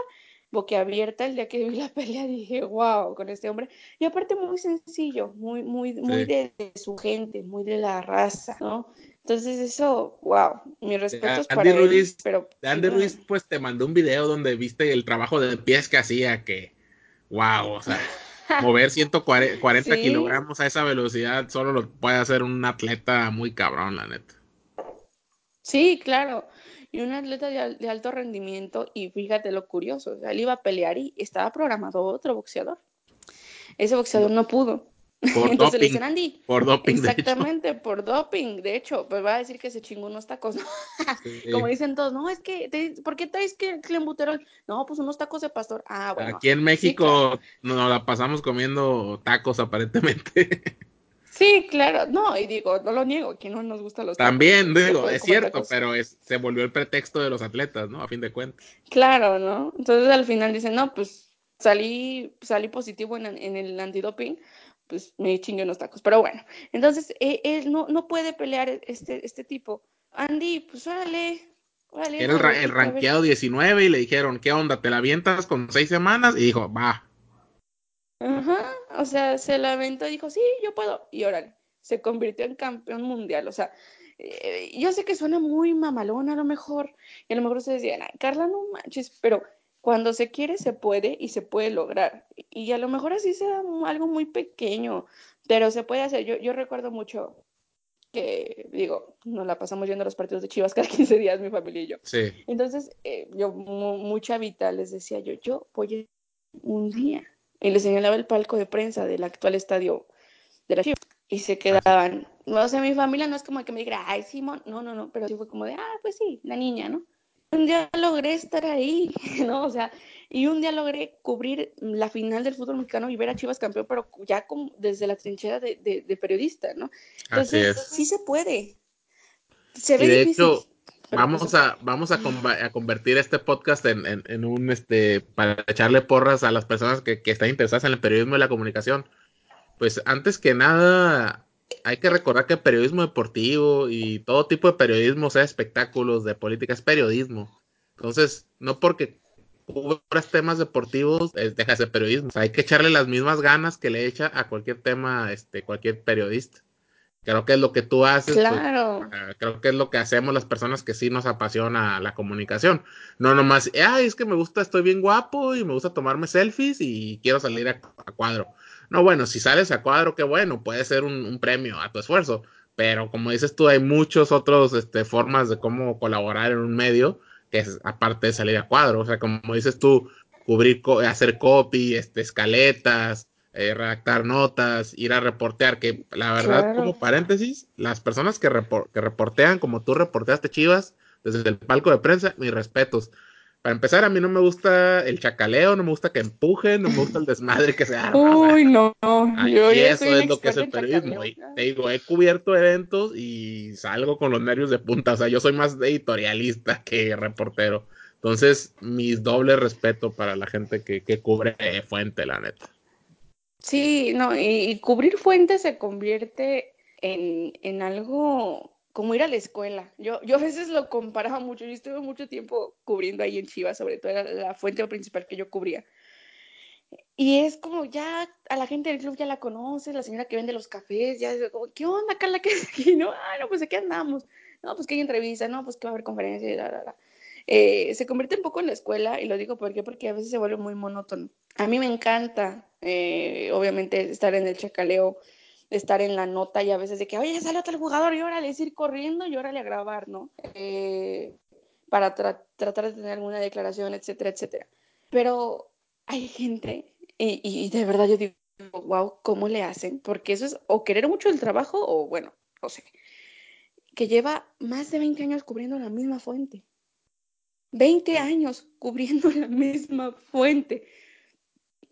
boquiabierta el día que vi la <laughs> pelea, dije, wow, con este hombre. Y aparte muy sencillo, muy, muy, muy de, su gente, muy de la raza, ¿no? Entonces eso, wow, mis respetos para Ruiz, él, pero... Andy Ruiz, pues te mandó un video donde viste el trabajo de pies que hacía, que, wow, o sea... mover 140 <laughs> kilogramos a esa velocidad solo lo puede hacer un atleta muy cabrón, la neta. Sí, claro. Y un atleta de, alto rendimiento, y fíjate lo curioso, o sea, él iba a pelear y estaba programado otro boxeador. Ese boxeador no pudo. <laughs> Por Entonces doping, le dicen, Andy. Por doping. Exactamente, por doping. De hecho, pues va a decir que se chingó unos tacos. <laughs> Como dicen todos, no, es que, ¿por qué traes que clembuterol? No, pues unos tacos de pastor. Ah, bueno. Aquí en México nos la pasamos comiendo tacos aparentemente. <laughs> Sí, claro, no, y digo, no lo niego, que no nos gusta los tacos. También, digo, es cierto, pero es, se volvió el pretexto de los atletas, ¿no? A fin de cuentas. Claro, ¿no? Entonces al final dicen, no, pues salí, salí positivo en, en el antidoping, pues me chingué unos tacos. Pero bueno, entonces eh, él no, no puede pelear este, este tipo. Andy, pues órale. órale Era el, el rankeado 19 y le dijeron, ¿qué onda? ¿Te la avientas con seis semanas? Y dijo, va. Ajá, o sea, se la aventó y dijo, sí, yo puedo. Y órale, se convirtió en campeón mundial. O sea, eh, yo sé que suena muy mamalón a lo mejor. Y a lo mejor ustedes decían, Carla, no manches, pero cuando se quiere se puede y se puede lograr. Y a lo mejor así sea algo muy pequeño, pero se puede hacer. Yo, yo recuerdo mucho que, digo, nos la pasamos yendo a los partidos de Chivas cada <laughs> 15 días, mi familia y yo. Sí. Entonces, eh, yo, mucha vida les decía yo, yo voy un día. Y les señalaba el palco de prensa del actual estadio de la Chivas. Y se quedaban, no sé, mi familia no es como que me diga, ay, Simón, no, no, no, pero sí fue como de, ah, pues sí, la niña, ¿no? un día logré estar ahí, <laughs> ¿no? O sea, y un día logré cubrir la final del fútbol mexicano y ver a Chivas campeón, pero ya como desde la trinchera de, periodista, ¿no? Entonces, sí se puede. Se ve de hecho, vamos a, vamos a, convertir este podcast en, un, este, para echarle porras a las personas que, que están interesadas en el periodismo y la comunicación. Pues antes que nada, hay que recordar que el periodismo deportivo y todo tipo de periodismo, sea espectáculos, de política, es periodismo. Entonces, no porque cubras temas deportivos, deja de ser periodismo. hay que echarle las mismas ganas que le echa a cualquier tema, este, cualquier periodista. Creo que es lo que tú haces. Pues, claro. creo que es lo que hacemos las personas que sí nos apasiona la comunicación. No nomás, ay, es que me gusta, estoy bien guapo y me gusta tomarme selfies y quiero salir a cuadro. No, bueno, si sales a cuadro, qué bueno, puede ser un, premio a tu esfuerzo, pero como dices tú, hay muchas otras este, formas de cómo colaborar en un medio, que es aparte de salir a cuadro, o sea, como dices tú, cubrir, hacer copy, este, escaletas, eh, redactar notas, ir a reportear, que la verdad, como paréntesis, las personas que, que reportean, como tú reporteaste Chivas, desde el palco de prensa, mis respetos. Para empezar, a mí no me gusta el chacaleo, no me gusta que empujen, no me gusta el desmadre que se haga. Uy, no, <laughs> yo y eso es lo que es el periodismo. te digo, he cubierto eventos y salgo con los nervios de punta. O sea, yo soy más editorialista que reportero. Entonces, mis doble respeto para la gente que, cubre fuente, la neta. Sí, no, y, cubrir fuente se convierte en, en algo como ir a la escuela. Yo, yo a veces lo comparaba mucho. Yo estuve mucho tiempo cubriendo ahí en Chivas, sobre todo era la fuente principal que yo cubría. Y es como ya a la gente del club ya la conoce, la señora que vende los cafés, ya es como, ¿qué onda, Carla? ¿Qué es aquí? <laughs> No, ah, no, pues aquí andamos. No, pues que hay entrevista, no, pues que va a haber conferencia, la, la, la. Eh, se convierte un poco en la escuela, y lo digo porque, porque a veces se vuelve muy monótono. A mí me encanta, eh, obviamente, estar en el chacaleo, estar en la nota y a veces de que, oye, sale otro jugador y órale, es ir corriendo y órale a grabar, ¿no? Eh, para tratar de tener alguna declaración, etcétera, etcétera. Pero hay gente, y, y, de verdad yo digo, wow, ¿cómo le hacen? Porque eso es o querer mucho el trabajo o, bueno, no sé, que lleva más de 20 años cubriendo la misma fuente. 20 años cubriendo <laughs> la misma fuente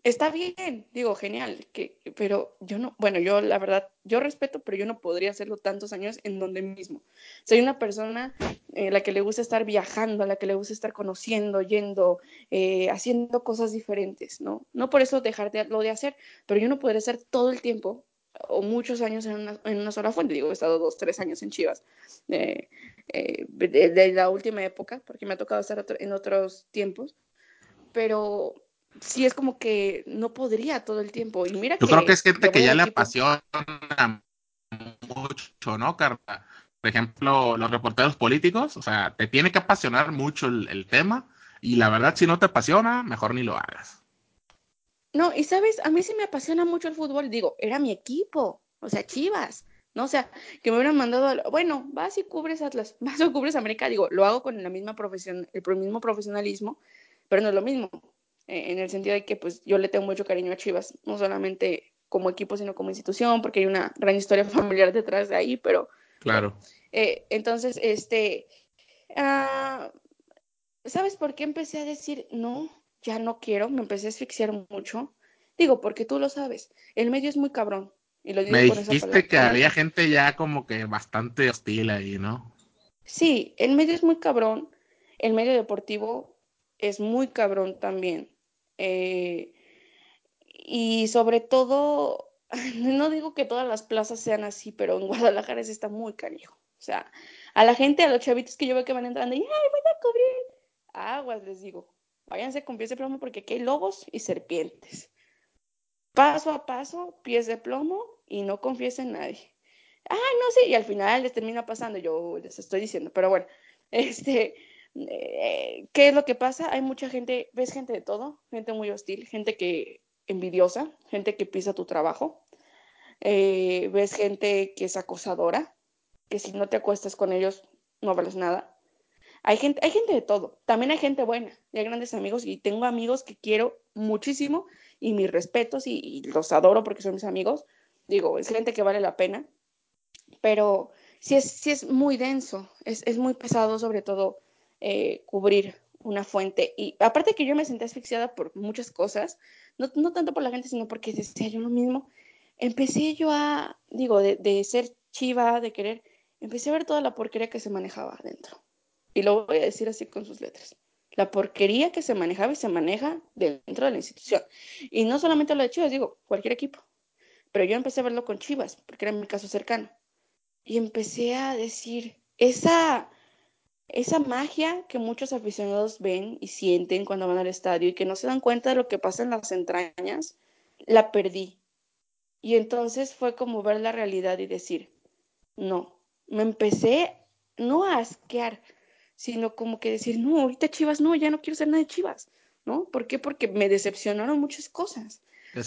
está bien, digo, genial, que, pero yo no, bueno, yo la verdad, yo respeto, pero yo no podría hacerlo tantos años en donde mismo. Soy una persona eh, la que le gusta estar viajando, a la que le gusta estar conociendo, yendo, eh, haciendo cosas diferentes, ¿no? No por eso dejar de, lo de hacer, pero yo no podría estar todo el tiempo o muchos años en una, en una sola fuente. Digo, he estado dos, tres años en Chivas. Eh, de, la última época, porque me ha tocado estar en otros tiempos, pero sí es como que no podría todo el tiempo. Y mira Yo creo que es gente que ya le apasiona mucho, ¿no, Carla? Por ejemplo, los reporteros políticos, o sea, te tiene que apasionar mucho el, tema y la verdad, si no te apasiona, mejor ni lo hagas. No, y sabes, a mí sí me apasiona mucho el fútbol, digo, era mi equipo, o sea, Chivas, ¿no? O sea, que me hubieran mandado, bueno, vas y cubres Atlas, <laughs> vas o cubres América, digo, lo hago con la misma profesión, el mismo profesionalismo, pero no es lo mismo. Eh, en el sentido de que pues yo le tengo mucho cariño a Chivas, no solamente como equipo, sino como institución, porque hay una gran historia <laughs> familiar detrás de ahí, pero... Claro. Eh, entonces, este... Ah, ¿Sabes por qué empecé a decir, no, ya no quiero? Me empecé a asfixiar mucho. Digo, porque tú lo sabes, el medio es muy cabrón. Y lo digo Me dijiste que había gente ya como que bastante hostil ahí, ¿no? Sí, el medio es muy cabrón, el medio deportivo es muy cabrón también. Eh, y sobre todo, <laughs> no digo que todas las plazas sean así, pero en Guadalajara se está muy canijo. O sea, a la gente, a los chavitos que yo veo que van entrando y, ¡ay, voy a cubrir! Aguas, les digo. Váyanse con pies de plomo porque aquí hay lobos y serpientes. Paso a paso, pies de plomo y no confíes en nadie. Ah, no sé, y al final les termina pasando, yo les estoy diciendo, pero bueno, <laughs> este, eh, ¿Qué es lo que pasa? Hay mucha gente, ves gente de todo, gente muy hostil, gente que envidiosa, gente que pisa tu trabajo, eh, ves gente que es acosadora, que si no te acuestas con ellos no vales nada. Hay gente, hay gente de todo, también hay gente buena, hay grandes amigos y tengo amigos que quiero muchísimo y mis respetos y, los adoro porque son mis amigos. Digo, es gente que vale la pena, pero sí es, sí es muy denso, es, es muy pesado sobre todo eh, cubrir una fuente. Y aparte que yo me senté asfixiada por muchas cosas, no, no, tanto por la gente, sino porque decía yo lo mismo, empecé yo a, digo, de, de, ser chiva, de querer, empecé a ver toda la porquería que se manejaba adentro. Y lo voy a decir así con sus letras. La porquería que se manejaba y se maneja dentro de la institución. Y no solamente lo de Chivas, digo, cualquier equipo. Pero yo empecé a verlo con Chivas, porque era mi caso cercano. Y empecé a decir, esa esa magia que muchos aficionados ven y sienten cuando van al estadio y que no se dan cuenta de lo que pasa en las entrañas, la perdí. Y entonces fue como ver la realidad y decir, no, me empecé no a asquear, sino como que decir, no, ahorita Chivas, no, ya no quiero ser nada de Chivas, ¿no? ¿Por qué? Porque me decepcionaron muchas cosas. Te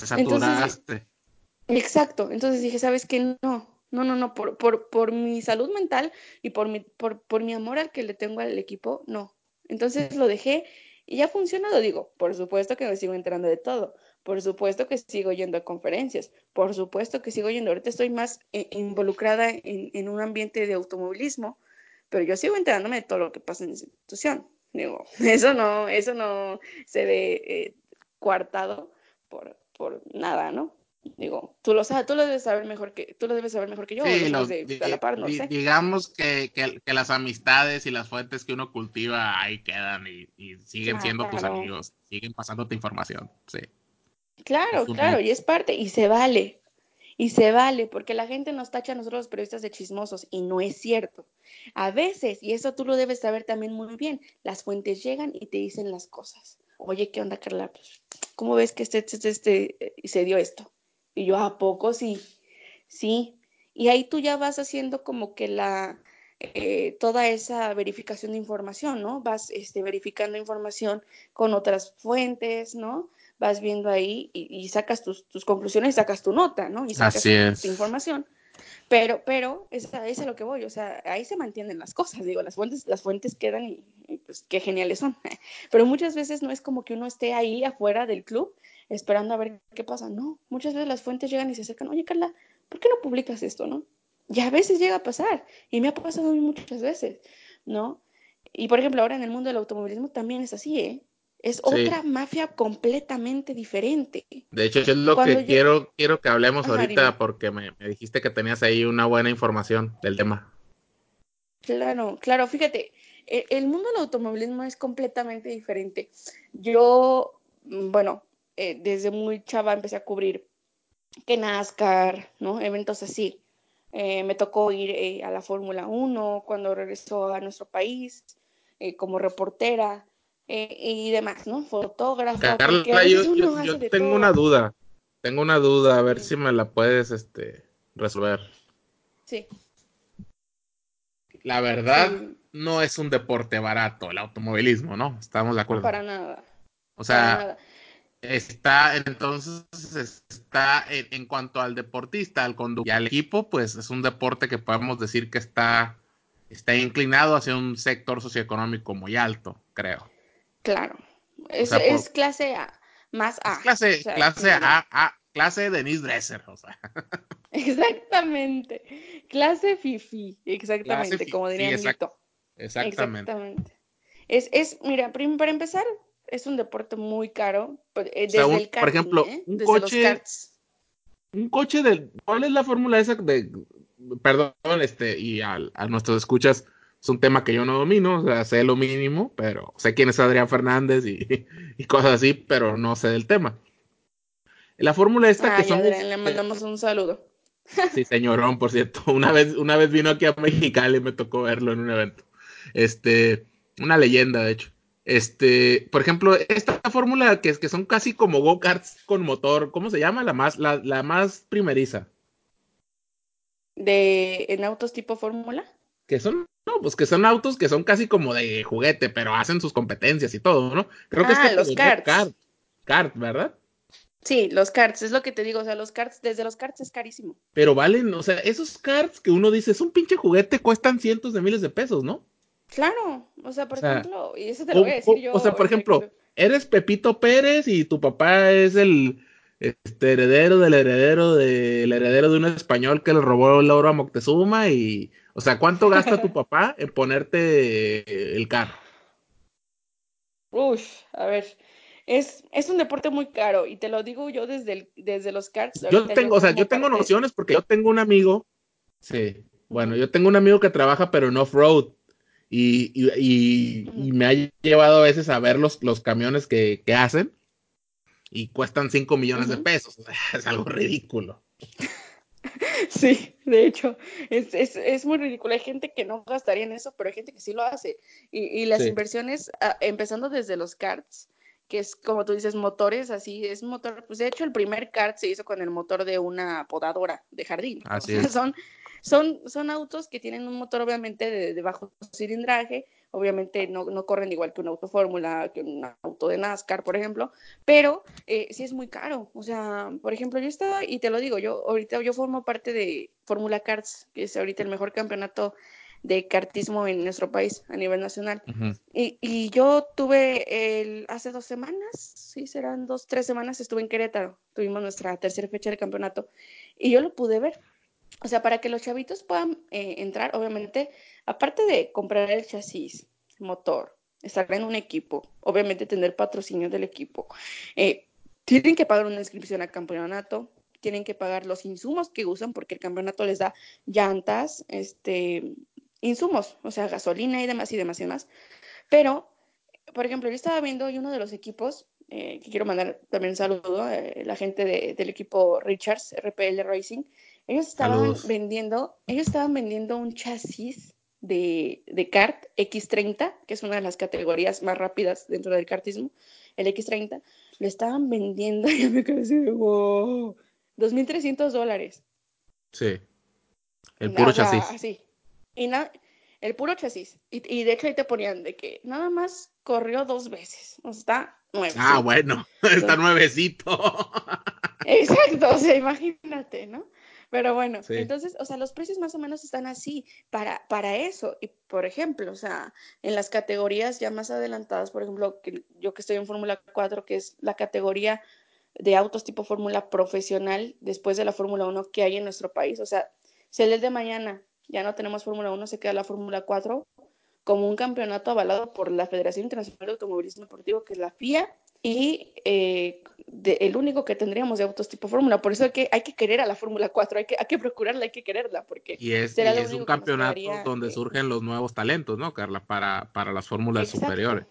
exacto, entonces dije, ¿sabes qué? No, no, no, no, por, por, por mi salud mental y por mi, por, por mi amor al que le tengo al equipo, no. Entonces lo dejé Y ha funcionado, digo, por supuesto que me sigo enterando de todo, por supuesto que sigo yendo a conferencias, por supuesto que sigo yendo, ahorita estoy más eh, involucrada en, un ambiente de automovilismo, pero yo sigo enterándome de todo lo que pasa en esa institución. Digo, <laughs> eso no, eso no se ve eh, coartado por, por nada, ¿no? Digo, tú lo sabes, tú lo debes saber mejor que, tú lo debes saber mejor que yo, sí, de, a la par, no sé. Digamos que, que, las amistades y las fuentes que uno cultiva ahí quedan y, siguen siendo tus amigos, siguen pasándote información, sí. Claro, claro, y es parte, y se vale, y se vale, porque la gente nos tacha a nosotros los periodistas de chismosos, y no es cierto. A veces, y eso tú lo debes saber también muy bien, las fuentes llegan y te dicen las cosas. Oye, ¿qué onda, Carla? Pues, ¿Cómo ves que este, este, este, eh, se dio esto? Y yo, ¿a poco sí? Sí. Y ahí tú ya vas haciendo como que la, eh, toda esa verificación de información, ¿no? Vas este, verificando información con otras fuentes, ¿no? Vas viendo ahí y, sacas tus, conclusiones y sacas tu nota, ¿no? Y sacas tu información. Pero, pero, es, es a lo que voy, o sea, ahí se mantienen las cosas, digo, las fuentes, las fuentes quedan y, pues qué geniales son. <laughs> Pero muchas veces no es como que uno esté ahí afuera del club esperando a ver qué pasa. No, muchas veces las fuentes llegan y se acercan, oye Carla, ¿por qué no publicas esto, no? Y a veces llega a pasar, y me ha pasado muchas veces, ¿no? Y por ejemplo, ahora en el mundo del automovilismo también es así, ¿eh? Es otra mafia completamente diferente. De hecho, es lo que quiero, quiero que hablemos ahorita porque me, dijiste que tenías ahí una buena información del tema. Claro, claro, fíjate, e, el mundo del automovilismo es completamente diferente. Yo, mm, bueno, eh, desde muy chava empecé a cubrir que NASCAR, ¿no? Eventos así. Eh, me tocó ir eh, a la Fórmula 1 cuando regresó a nuestro país como reportera y demás, ¿no? Fotógrafa. Carla, yo, tengo una duda. Tengo una duda, a ver si me la puedes este, resolver. Sí. La verdad, no es un deporte barato el automovilismo, ¿no? Estamos de acuerdo. para nada. O sea, está entonces está en, cuanto al deportista, al conductor y al equipo, pues es un deporte que podemos decir que está está inclinado hacia un sector socioeconómico muy alto, creo. Claro. Es, clase A, más A. clase, clase A, A, clase Denise Dresser, o sea. <laughs> Exactamente. Clase Fifi, exactamente, como diría exactamente. exactamente. Es, es, mira, para empezar, es un deporte muy caro. Pues, eh, desde el por ejemplo, ¿eh? un coche. Un coche de. ¿Cuál es la fórmula esa de. Perdón, este, y a, nuestros escuchas, es un tema que yo no domino, o sea, sé lo mínimo, pero sé quién es Adrián Fernández y, <laughs> y cosas así, pero no sé del tema. La fórmula esta que son. Adrián, le mandamos un saludo. <laughs> Sí, señorón, por cierto. Una vez, una vez vino aquí a Mexicali y me tocó verlo en un evento. Este, una leyenda, de hecho. Este, por ejemplo, esta fórmula que, que son casi como go-karts con motor, ¿cómo se llama? La más, la, la más primeriza. ¿De en autos tipo fórmula? Que son, no, pues que son autos que son casi como de juguete, pero hacen sus competencias y todo, ¿no? Creo que es ah, los karts. Kart, kart, ¿verdad? Sí, los karts, es lo que te digo, o sea, los karts, desde los karts es carísimo. Pero valen, o sea, esos karts que uno dice, es un pinche juguete, cuestan cientos de miles de pesos, ¿no? Claro, o sea, por ejemplo, y eso te lo voy a decir yo. O sea, por ejemplo, eres Pepito Pérez y tu papá es el este, heredero del heredero del heredero de un español que le robó el oro a Moctezuma y, o sea, ¿cuánto gasta tu <laughs> papá en ponerte el carro? Uy, a ver, es, es un deporte muy caro y te lo digo yo desde, desde los karts. Yo tengo, o sea, yo tengo nociones porque yo tengo un amigo, sí, bueno, yo tengo un amigo que trabaja pero en off-road y, y, y, me ha llevado a veces a ver los, los camiones que, que hacen y cuestan 5 millones de pesos. <laughs> es algo ridículo. <laughs> Sí, de hecho, es, es, es, muy ridículo. Hay gente que no gastaría en eso, pero hay gente que sí lo hace. Y, y las inversiones, ah, empezando desde los karts, que es como tú dices, motores, así es motor. Pues de hecho, el primer kart se hizo con el motor de una podadora de jardín. Así es. Son, son, son autos que tienen un motor obviamente de, bajo cilindraje, obviamente no, no, corren igual que un auto fórmula, que un auto de NASCAR, por ejemplo, pero eh, sí es muy caro. O sea, por ejemplo, yo estaba, y te lo digo, yo ahorita yo formo parte de Fórmula Cars, que es ahorita el mejor campeonato de cartismo en nuestro país a nivel nacional. y, y, yo tuve el, hace dos semanas, sí, serán dos, tres semanas, estuve en Querétaro, tuvimos nuestra tercera fecha de campeonato y yo lo pude ver. O sea, para que los chavitos puedan eh, entrar, obviamente, aparte de comprar el chasis, motor, estar en un equipo, obviamente tener patrocinio del equipo, eh, tienen que pagar una inscripción al campeonato, tienen que pagar los insumos que usan porque el campeonato les da llantas, este, insumos, o sea, gasolina y demás y demás y demás. Pero, por ejemplo, yo estaba viendo y uno de los equipos, eh, que quiero mandar también un saludo, eh, la gente del equipo Richards, RPL Racing, ellos estaban vendiendo, ellos estaban vendiendo un chasis de, de kart X30, que es una de las categorías más rápidas dentro del kartismo, el X30, le estaban vendiendo, <laughs> y me quedé así wow, 2.300 dólares. Sí. El puro chasis. Así. Y el puro chasis. Y, de hecho ahí te ponían de que nada más corrió dos veces. O sea, está nueve. Ah, bueno, <laughs> está nuevecito. <laughs> Exacto, o sea, imagínate, ¿no? Pero bueno, entonces, o sea, los precios más o menos están así para, para eso. Y por ejemplo, o sea, en las categorías ya más adelantadas, por ejemplo, que yo que estoy en Fórmula 4, que es la categoría de autos tipo Fórmula profesional después de la Fórmula 1 que hay en nuestro país. O sea, si el de mañana ya no tenemos Fórmula 1, se queda la Fórmula 4 como un campeonato avalado por la Federación Internacional de Automovilismo Deportivo, que es la FIA, y eh, el único que tendríamos de autos tipo Fórmula. Por eso hay que, hay que querer a la Fórmula 4, hay que, hay que procurarla, hay que quererla, porque y es, es un campeonato donde surgen los nuevos talentos, ¿no, Carla? Para, para las fórmulas superiores.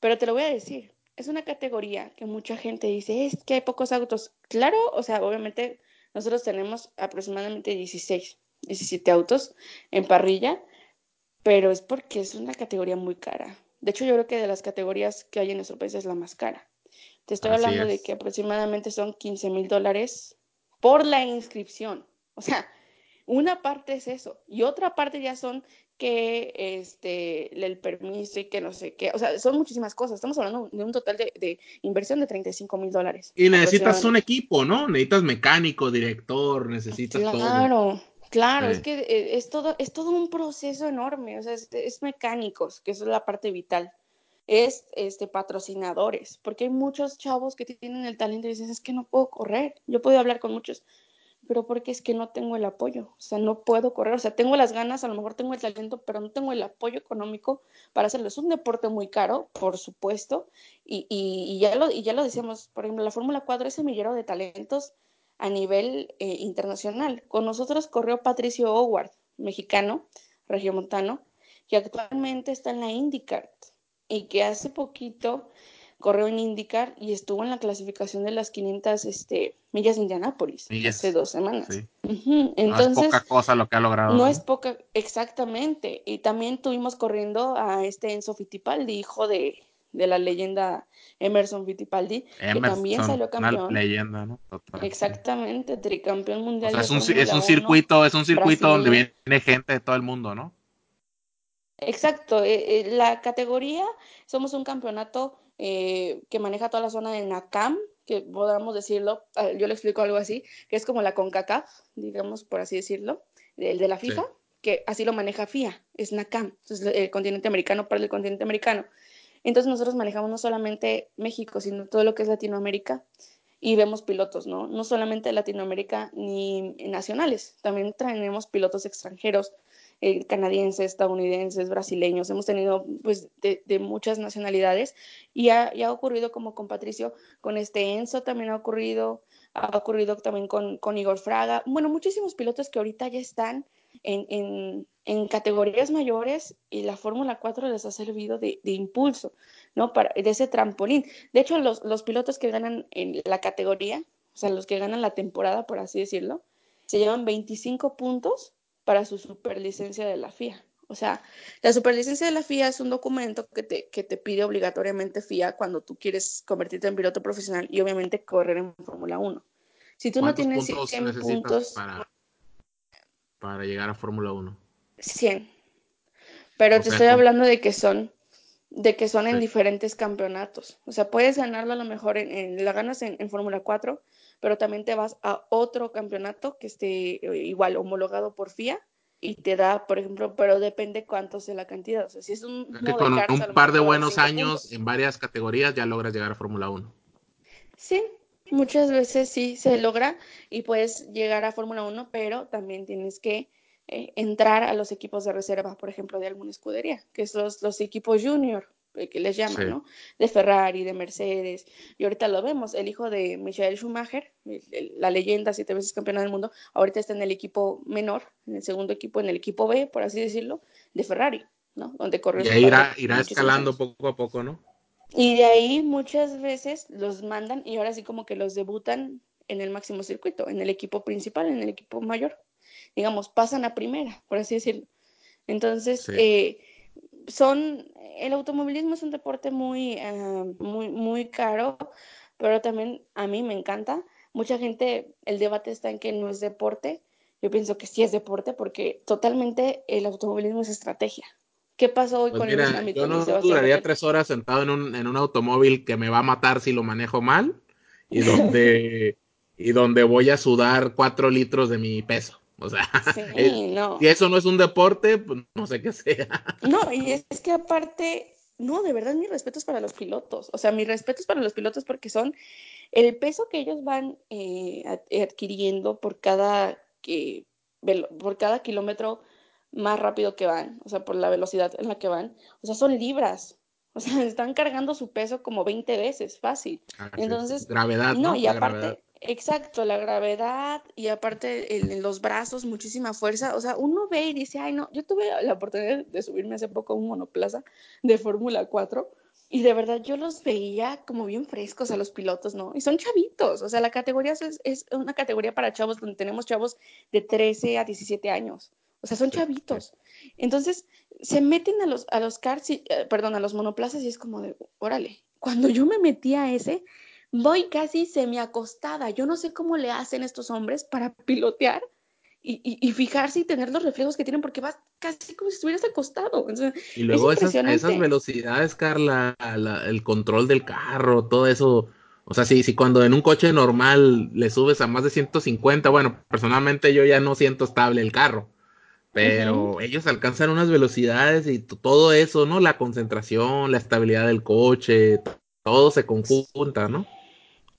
Pero te lo voy a decir, es una categoría que mucha gente dice, es que hay pocos autos. Claro, o sea, obviamente nosotros tenemos aproximadamente 16, 17 autos en parrilla, pero es porque es una categoría muy cara. De hecho, yo creo que de las categorías que hay en nuestro país es la más cara. Te estoy hablando de que aproximadamente son 15 mil dólares por la inscripción. O sea, una parte es eso y otra parte ya son que este el permiso y que no sé qué, o sea, son muchísimas cosas. Estamos hablando de un total de, inversión de 35 mil dólares. Y necesitas un equipo, ¿no? Necesitas mecánico, director, necesitas claro, todo. Claro, claro, es que eh, es todo, es todo un proceso enorme, o sea, es, mecánicos, que eso es la parte vital. Es este patrocinadores, porque hay muchos chavos que tienen el talento y dicen, es que no puedo correr. Yo puedo hablar con muchos pero porque es que no tengo el apoyo, o sea, no puedo correr, o sea, tengo las ganas, a lo mejor tengo el talento, pero no tengo el apoyo económico para hacerlo. Es un deporte muy caro, por supuesto, y, y, ya, lo, y ya lo decíamos, por ejemplo, la Fórmula 4 es semillero de talentos a nivel eh, internacional. Con nosotros corrió Patricio Howard, mexicano, regiomontano, que actualmente está en la IndyCar y que hace poquito corrió en IndyCar y estuvo en la clasificación de las 500 este, millas de Indianápolis hace dos semanas. Entonces, no es poca cosa lo que ha logrado. No, es poca, exactamente. Y también tuvimos corriendo a este Enzo Fittipaldi, hijo de, de la leyenda Emerson Fittipaldi, que también salió campeón. Una leyenda, ¿no? Exactamente, tricampeón mundial. es, un, es un circuito, es un circuito donde viene gente de todo el mundo, ¿no? Exacto, eh, eh, la categoría, somos un campeonato eh, que maneja toda la zona de NACAM, que podamos decirlo, ah, yo le explico algo así, que es como la CONCACAF, digamos, por así decirlo, el de la FIFA, que así lo maneja FIA, es NACAM, entonces el continente americano para el continente americano. Entonces nosotros manejamos no solamente México, sino todo lo que es Latinoamérica y vemos pilotos, ¿no? No solamente Latinoamérica ni nacionales, también tenemos pilotos extranjeros eh, canadienses, estadounidenses, brasileños, hemos tenido pues de, muchas nacionalidades y ha, ocurrido como con Patricio, con este Enzo también ha ocurrido, ha ocurrido también con, con Igor Fraga, bueno, muchísimos pilotos que ahorita ya están en, categorías mayores y la Fórmula 4 les ha servido de, impulso, ¿no? Para, de ese trampolín. De hecho, los, los pilotos que ganan en la categoría, o sea, los que ganan la temporada, por así decirlo, se llevan 25 puntos para su superlicencia de la FIA. O sea, la superlicencia de la FIA es un documento que te, que te pide obligatoriamente FIA cuando tú quieres convertirte en piloto profesional y obviamente correr en Fórmula 1. Si tú no tienes puntos 100 puntos para, para llegar a Fórmula 1. 100. Pero te estoy hablando de que son de que son en diferentes campeonatos. O sea, puedes ganarlo a lo mejor en, la ganas en, en Fórmula 4, pero también te vas a otro campeonato que esté eh, igual homologado por FIA y te da, por ejemplo, pero depende cuánto sea la cantidad. O sea, si es un, con un par de buenos años en varias categorías ya logras llegar a Fórmula 1. Sí, muchas veces sí se logra y puedes llegar a Fórmula 1, pero también tienes que eh, entrar a los equipos de reserva, por ejemplo, de alguna escudería, que son los, los equipos junior, eh, que les llaman, ¿no? De Ferrari, de Mercedes. Y ahorita lo vemos, el hijo de Michael Schumacher, la leyenda, siete veces campeona del mundo, ahorita está en el equipo menor, en el segundo equipo, en el equipo B, por así decirlo, de Ferrari, ¿no? Donde corre. Y ahí irá, irá escalando poco a poco, ¿no? Y de ahí muchas veces los mandan y ahora sí como que los debutan en el máximo circuito, en el equipo principal, en el equipo mayor digamos, pasan a primera, por así decirlo. Entonces, eh, son, el automovilismo es un deporte muy, eh, muy, muy caro, pero también a mí me encanta. Mucha gente, el debate está en que no es deporte. Yo pienso que sí es deporte porque totalmente el automovilismo es estrategia. ¿Qué pasó hoy pues con mira, el Yo no duraría tres horas sentado en un, en un automóvil que me va a matar si lo manejo mal y donde, <laughs> y donde voy a sudar cuatro litros de mi peso. O sea, <laughs> si eso no es un deporte, pues no sé qué sea. No, y es, que aparte, no, de verdad, mi respeto es para los pilotos. O sea, mi respeto es para los pilotos porque son el peso que ellos van eh, adquiriendo por cada, que, por cada kilómetro más rápido que van, o sea, por la velocidad en la que van. O sea, son libras. O sea, <laughs> están cargando su peso como 20 veces, fácil. Entonces, gravedad. No, y aparte, Exacto, la gravedad y aparte en los brazos, muchísima fuerza. O sea, uno ve y dice, ay, no, yo tuve la oportunidad de subirme hace poco a un monoplaza de Fórmula 4 y de verdad yo los veía como bien frescos a los pilotos, ¿no? Y son chavitos, o sea, la categoría es, es una categoría para chavos donde tenemos chavos de 13 a 17 años. O sea, son chavitos. Entonces, se meten a los, a los cars, y, eh, perdón, a los monoplazas y es como de, órale, cuando yo me metí a ese, voy casi semi-acostada. Yo no sé cómo le hacen estos hombres para pilotear y, fijarse y tener los reflejos que tienen, porque vas casi como si estuvieras acostado. y luego esas, esas velocidades, Carla, el control del carro, todo eso. O sea, si, si cuando en un coche normal le subes a más de 150, bueno, personalmente yo ya no siento estable el carro. Pero ellos alcanzan unas velocidades y todo eso, ¿no? La concentración, la estabilidad del coche, todo se conjunta, ¿no?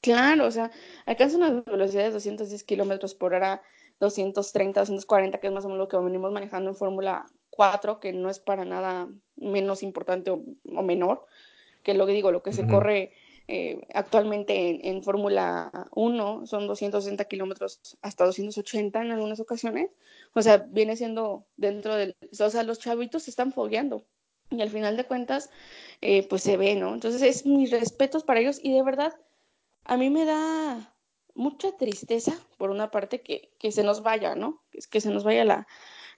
Claro, o sea, alcanzan unas velocidades de 210 kilómetros por hora, 230, 240, que es más o menos lo que venimos manejando en Fórmula 4, que no es para nada menos importante o, menor que lo que digo, lo que se corre eh, actualmente en, Fórmula 1 son 260 kilómetros hasta 280 en algunas ocasiones. O sea, viene siendo dentro del. O sea, los chavitos se están fogueando. Y al final de cuentas, eh, pues se ve, ¿no? Entonces, es mis respetos para ellos y de verdad a mí me da mucha tristeza, por una parte, que, se nos vaya, ¿no? Que, que se nos vaya la,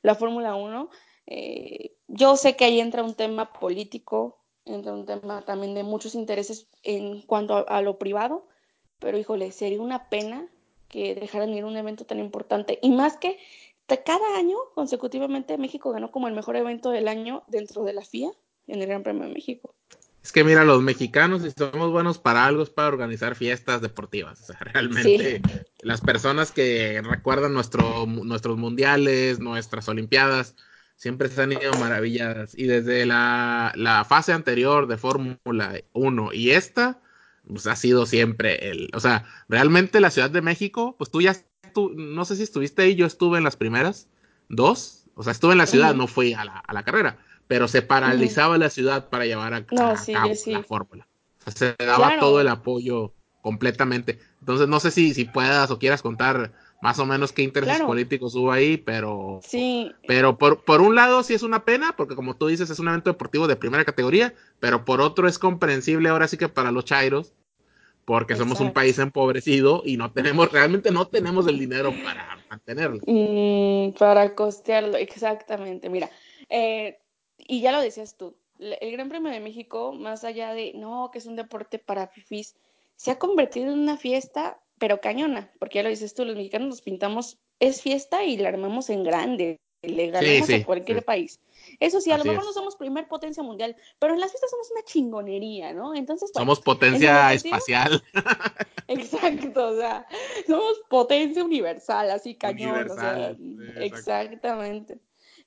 la Fórmula 1. Eh, yo sé que ahí entra un tema político, entra un tema también de muchos intereses en cuanto a, lo privado, pero híjole, sería una pena que dejaran ir un evento tan importante. Y más que cada año consecutivamente México ganó como el mejor evento del año dentro de la FIA en el Gran Premio de México. Es que mira, los mexicanos, si somos buenos para algo, es para organizar fiestas deportivas. O sea, <laughs> realmente las personas que recuerdan nuestro, nuestros mundiales, nuestras olimpiadas, siempre se han ido maravilladas. Y desde la, la fase anterior de Fórmula 1 y esta, pues ha sido siempre el. O sea, realmente la Ciudad de México, pues tú ya, tú, no sé si estuviste ahí, yo estuve en las primeras dos. O sea, estuve en la ciudad, no fui a la, a la carrera pero se paralizaba la ciudad para llevar a, cabo la fórmula. O sea, se daba todo el apoyo completamente. Entonces, no sé si, si puedas o quieras contar más o menos qué intereses políticos hubo ahí, pero, sí. pero por, por un lado sí es una pena, porque como tú dices, es un evento deportivo de primera categoría, pero por otro es comprensible ahora sí que para los Chairos, porque somos un país empobrecido y no tenemos, realmente no tenemos el dinero para mantenerlo. Mm, para costearlo, exactamente. Mira, eh, y ya lo decías tú, el Gran Premio de México, más allá de, no, que es un deporte para fifís, se ha convertido en una fiesta, pero cañona, porque ya lo dices tú, los mexicanos nos pintamos, es fiesta y la armamos en grande, le ganamos a cualquier país. Eso sí, a lo mejor no somos primer potencia mundial, pero en las fiestas somos una chingonería, ¿no? Entonces, somos potencia espacial. <laughs> Exacto, o sea, somos potencia universal, así cañón, o sea, exactamente.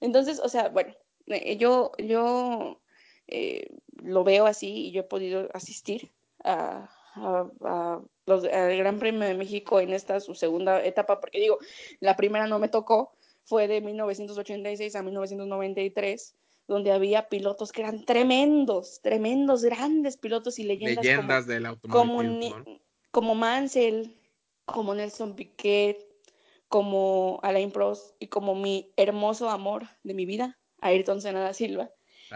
Entonces, o sea, bueno, eh, yo, yo eh, lo veo así y yo he podido asistir a, los, al Gran Premio de México en esta su segunda etapa, porque digo, la primera no me tocó, fue de 1986 a 1993 donde había pilotos que eran tremendos, tremendos, grandes pilotos y leyendas, leyendas del como, como Mansell, como Nelson Piquet, como Alain Prost y como mi hermoso amor de mi vida, Ayrton Senna da Silva,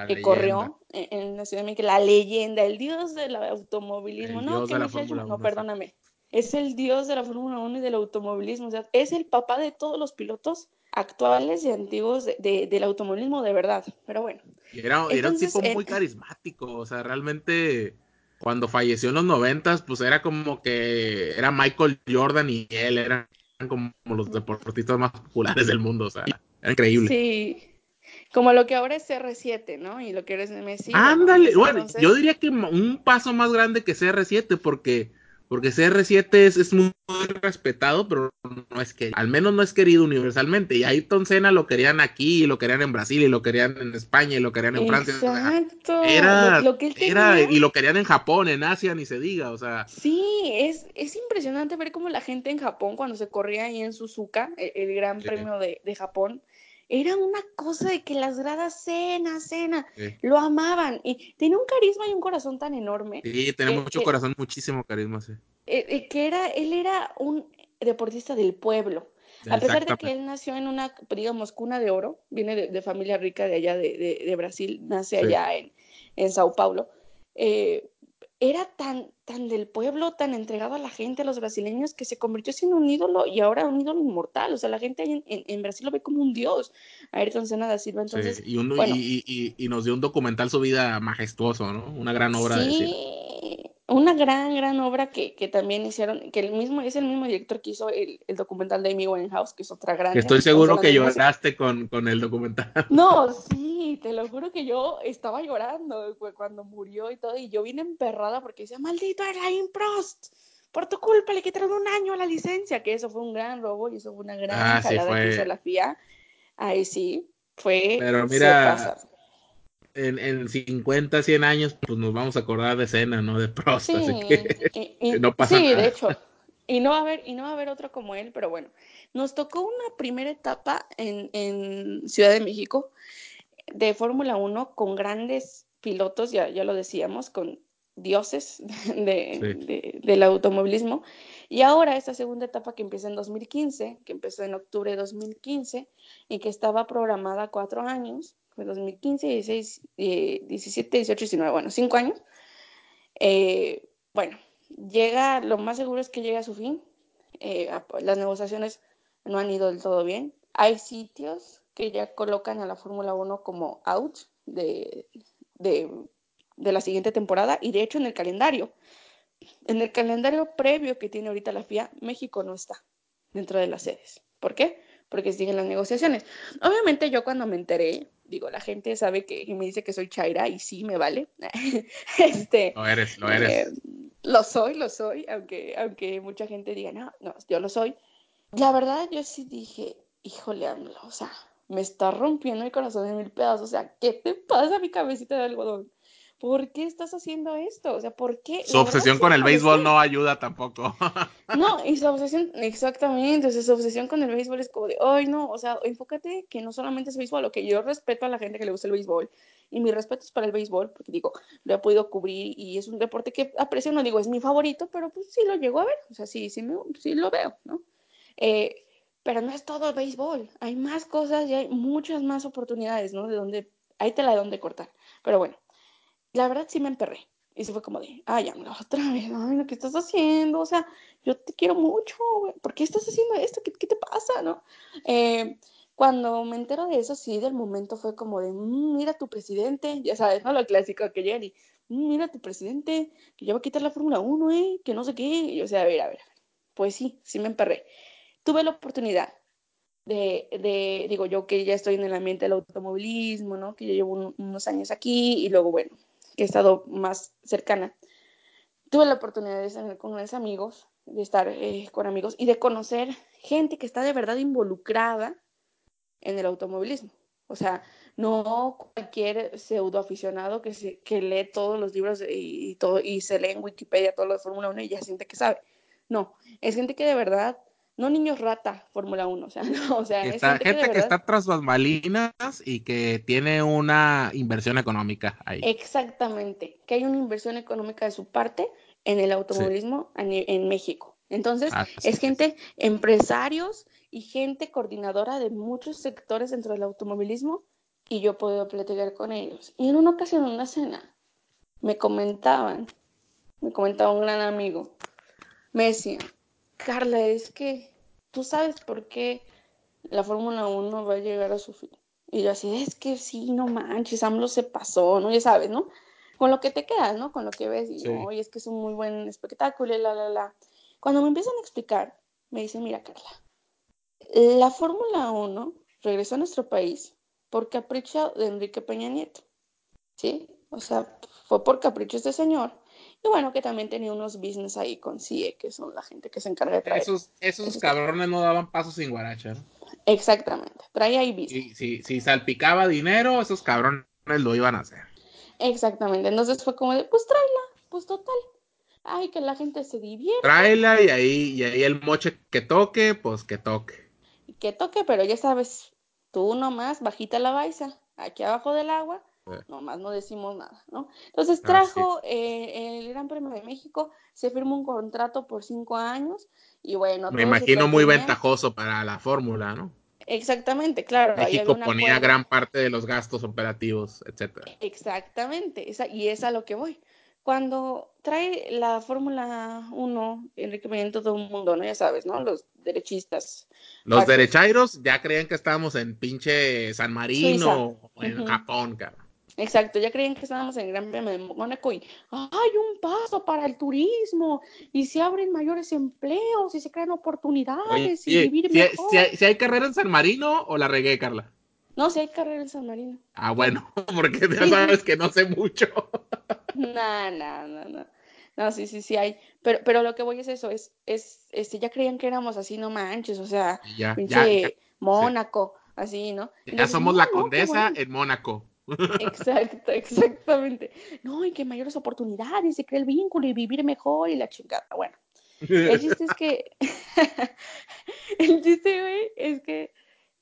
que corrió en, la Ciudad de México, la leyenda, el dios del automovilismo, no, que no, perdóname, es el dios de la Fórmula 1 y del automovilismo, o sea, es el papá de todos los pilotos actuales y antiguos del automovilismo de verdad, pero bueno. era, era un tipo muy carismático, o sea, realmente cuando falleció en los noventas, pues era como que era Michael Jordan y él eran como los deportistas más populares del mundo, o sea, era increíble. Sí, como lo que ahora es CR7, ¿no? Y lo que eres Messi. Ándale, bueno, yo diría que un paso más grande que CR7 porque porque CR7 es, es muy, respetado, pero no es que, al menos no es querido universalmente. Y Ayrton Senna lo querían aquí, y lo querían en Brasil, y lo querían en España, y lo querían en Francia. Exacto. Era, era, y lo querían en Japón, en Asia, ni se diga, o sea. Sí, es, es impresionante ver cómo la gente en Japón, cuando se corría ahí en Suzuka, el, Gran Premio de, de Japón, era una cosa de que las gradas cena, cena, lo amaban y tenía un carisma y un corazón tan enorme. Sí, tenía mucho corazón, muchísimo carisma, sí. Eh, eh, que era, él era un deportista del pueblo. A pesar de que él nació en una, digamos, cuna de oro, viene de, familia rica de allá de, de, Brasil, nace allá en, en Sao Paulo, eh, era tan, tan del pueblo, tan entregado a la gente, a los brasileños, que se convirtió en un ídolo y ahora un ídolo inmortal. O sea, la gente en, en, Brasil lo ve como un dios, Ayrton Senna da Silva. Entonces, y, y, y, nos dio un documental su vida majestuoso, ¿no? Una gran obra. Sí, una gran, gran obra que, que, también hicieron, que el mismo, es el mismo director que hizo el, el documental de Amy Winehouse, que es otra gran. Estoy seguro que lloraste con, con, el documental. No, <laughs> sí, te lo juro que yo estaba llorando cuando murió y todo, y yo vine emperrada porque decía, maldito Alain Prost, por tu culpa le quitaron un año la licencia, que eso fue un gran robo y eso fue una gran ah, jalada que hizo la FIA. Ahí sí, fue. Pero mira, en, en 50, 100 años, pues nos vamos a acordar de escena, ¿no? De Prost, así que, <laughs> no pasa sí, de hecho. Y no va a haber, y no va a haber otro como él, pero bueno. Nos tocó una primera etapa en, en Ciudad de México de Fórmula 1 con grandes pilotos, ya, ya lo decíamos, con dioses <laughs> de, del automovilismo. Y ahora esta segunda etapa que empieza en 2015, que empezó en octubre de 2015 y que estaba programada cuatro años, fue 2015, 16, 17, 18, 19, bueno, cinco años. Eh, bueno, llega, lo más seguro es que llegue a su fin. Eh, las negociaciones no han ido del todo bien. Hay sitios que ya colocan a la Fórmula 1 como out de, de, de, la siguiente temporada y de hecho en el calendario. En el calendario previo que tiene ahorita la FIA, México no está dentro de las sedes. ¿Por qué? Porque siguen las negociaciones. Obviamente yo cuando me enteré, digo, la gente sabe que me dice que soy Chaira y sí me vale. <laughs> este, lo eres, lo eres. Eh, lo soy, lo soy, aunque, aunque mucha gente diga, no, no, yo lo soy. La verdad, yo sí dije, híjole, AMLO, o sea, me está rompiendo el corazón en mil pedazos, o sea, ¿qué te pasa mi cabecita de algodón? ¿Por qué estás haciendo esto? O sea, ¿por qué? Su obsesión con el béisbol no ayuda tampoco. <laughs> no, y su obsesión, exactamente, o sea, su obsesión con el béisbol es como de, ay, no, o sea, enfócate que no solamente es béisbol, lo que yo respeto a la gente que le gusta el béisbol, y mi respeto es para el béisbol, porque digo, lo he podido cubrir y es un deporte que aprecio, no digo, es mi favorito, pero pues sí lo llego a ver, o sea, sí, sí, sí lo veo, ¿no? Eh, pero no es todo el béisbol, hay más cosas y hay muchas más oportunidades, ¿no? De donde, ahí te la de donde cortar. Pero bueno, la verdad sí me emperré. Y se fue como de, ay, otra vez, ay, lo que estás haciendo, o sea, yo te quiero mucho, güey, ¿por qué estás haciendo esto? ¿Qué, qué te pasa, no? Eh, cuando me entero de eso, sí, del momento fue como de, mm, mira tu presidente, ya sabes, ¿no? Lo clásico que llegan y, mm, mira tu presidente, que ya va a quitar la Fórmula 1, ¿eh? Que no sé qué. Y, o sea, a ver, a ver. Pues sí, sí me emperré. Tuve la oportunidad de, de, digo yo que ya estoy en el ambiente del automovilismo, ¿no? Que ya llevo unos años aquí y luego, bueno, que he estado más cercana, tuve la oportunidad de estar con mis amigos, de estar eh, con amigos y de conocer gente que está de verdad involucrada en el automovilismo. O sea, no cualquier pseudo aficionado que, se, que lee todos los libros y, todo, y se lee en Wikipedia todo lo de Fórmula 1 y ya siente que sabe. No, es gente que de verdad, no niños rata Fórmula 1, o sea, <laughs> no, o sea, es gente, que, está tras bambalinas y que tiene una inversión económica ahí. Exactamente, que hay una inversión económica de su parte en el automovilismo en México. Entonces, es gente, empresarios y gente coordinadora de muchos sectores dentro del automovilismo y yo puedo platicar con ellos. Y en una ocasión, en una cena, me comentaban, me comentaba un gran amigo, me decía, Carla, es que tú sabes por qué la Fórmula 1 va a llegar a su fin. Y yo así, es que sí, no manches, AMLO se pasó, ¿no? Ya sabes, ¿no? Con lo que te quedas, ¿no? Con lo que ves y, oye, es que es un muy buen espectáculo y la, la, la. Cuando me empiezan a explicar, me dicen, mira, Carla, la Fórmula 1 regresó a nuestro país por capricho de Enrique Peña Nieto, ¿sí? O sea, fue por capricho este señor. Y bueno, que también tenía unos business ahí con CIE, que son la gente que se encarga de traer. Esos, esos cabrones no daban pasos sin guaracha, ¿no? Exactamente, traía ahí business. Si, si salpicaba dinero, esos cabrones lo iban a hacer. Exactamente, entonces fue como de, pues tráela, pues total. Ay, que la gente se divierta. Tráela y ahí, y ahí el moche que toque, pues que toque. Que toque, pero ya sabes, tú nomás bajita la baisa, aquí abajo del agua, nomás no decimos nada, ¿no? Entonces trajo eh, el Gran Premio de México, se firmó un contrato por cinco años y bueno. Me imagino muy ventajoso para la fórmula, ¿no? Exactamente, claro. México ponía gran parte de los gastos operativos, etcétera. Exactamente, esa, y es a lo que voy. Cuando trae la Fórmula 1, Enrique todo un mundo, ¿no? Ya sabes, ¿no? Los derechistas. Los derechairos ya creían que estábamos en pinche San Marino o en Japón, cara. Exacto, ya creían que estábamos en Gran Premio de Mónaco y hay un paso para el turismo y se abren mayores empleos y se crean oportunidades y vivir mejor. Si, hay, carrera en San Marino o la regué, Carla? No, si hay carrera en San Marino. Ah, bueno, <laughs> porque ya sabes que no sé mucho. <laughs> no, no, no, no. No, sí, sí, sí hay. Pero, pero lo que voy es eso, es, es, este, ya creían que éramos así, no manches, o sea, pinche Mónaco, así, ¿no? Ya somos la condesa en Mónaco. Exacto, exactamente. No, y que mayores oportunidades, se crea el vínculo y vivir mejor y la chingada. Bueno, el chiste es que, <laughs> el chiste, es que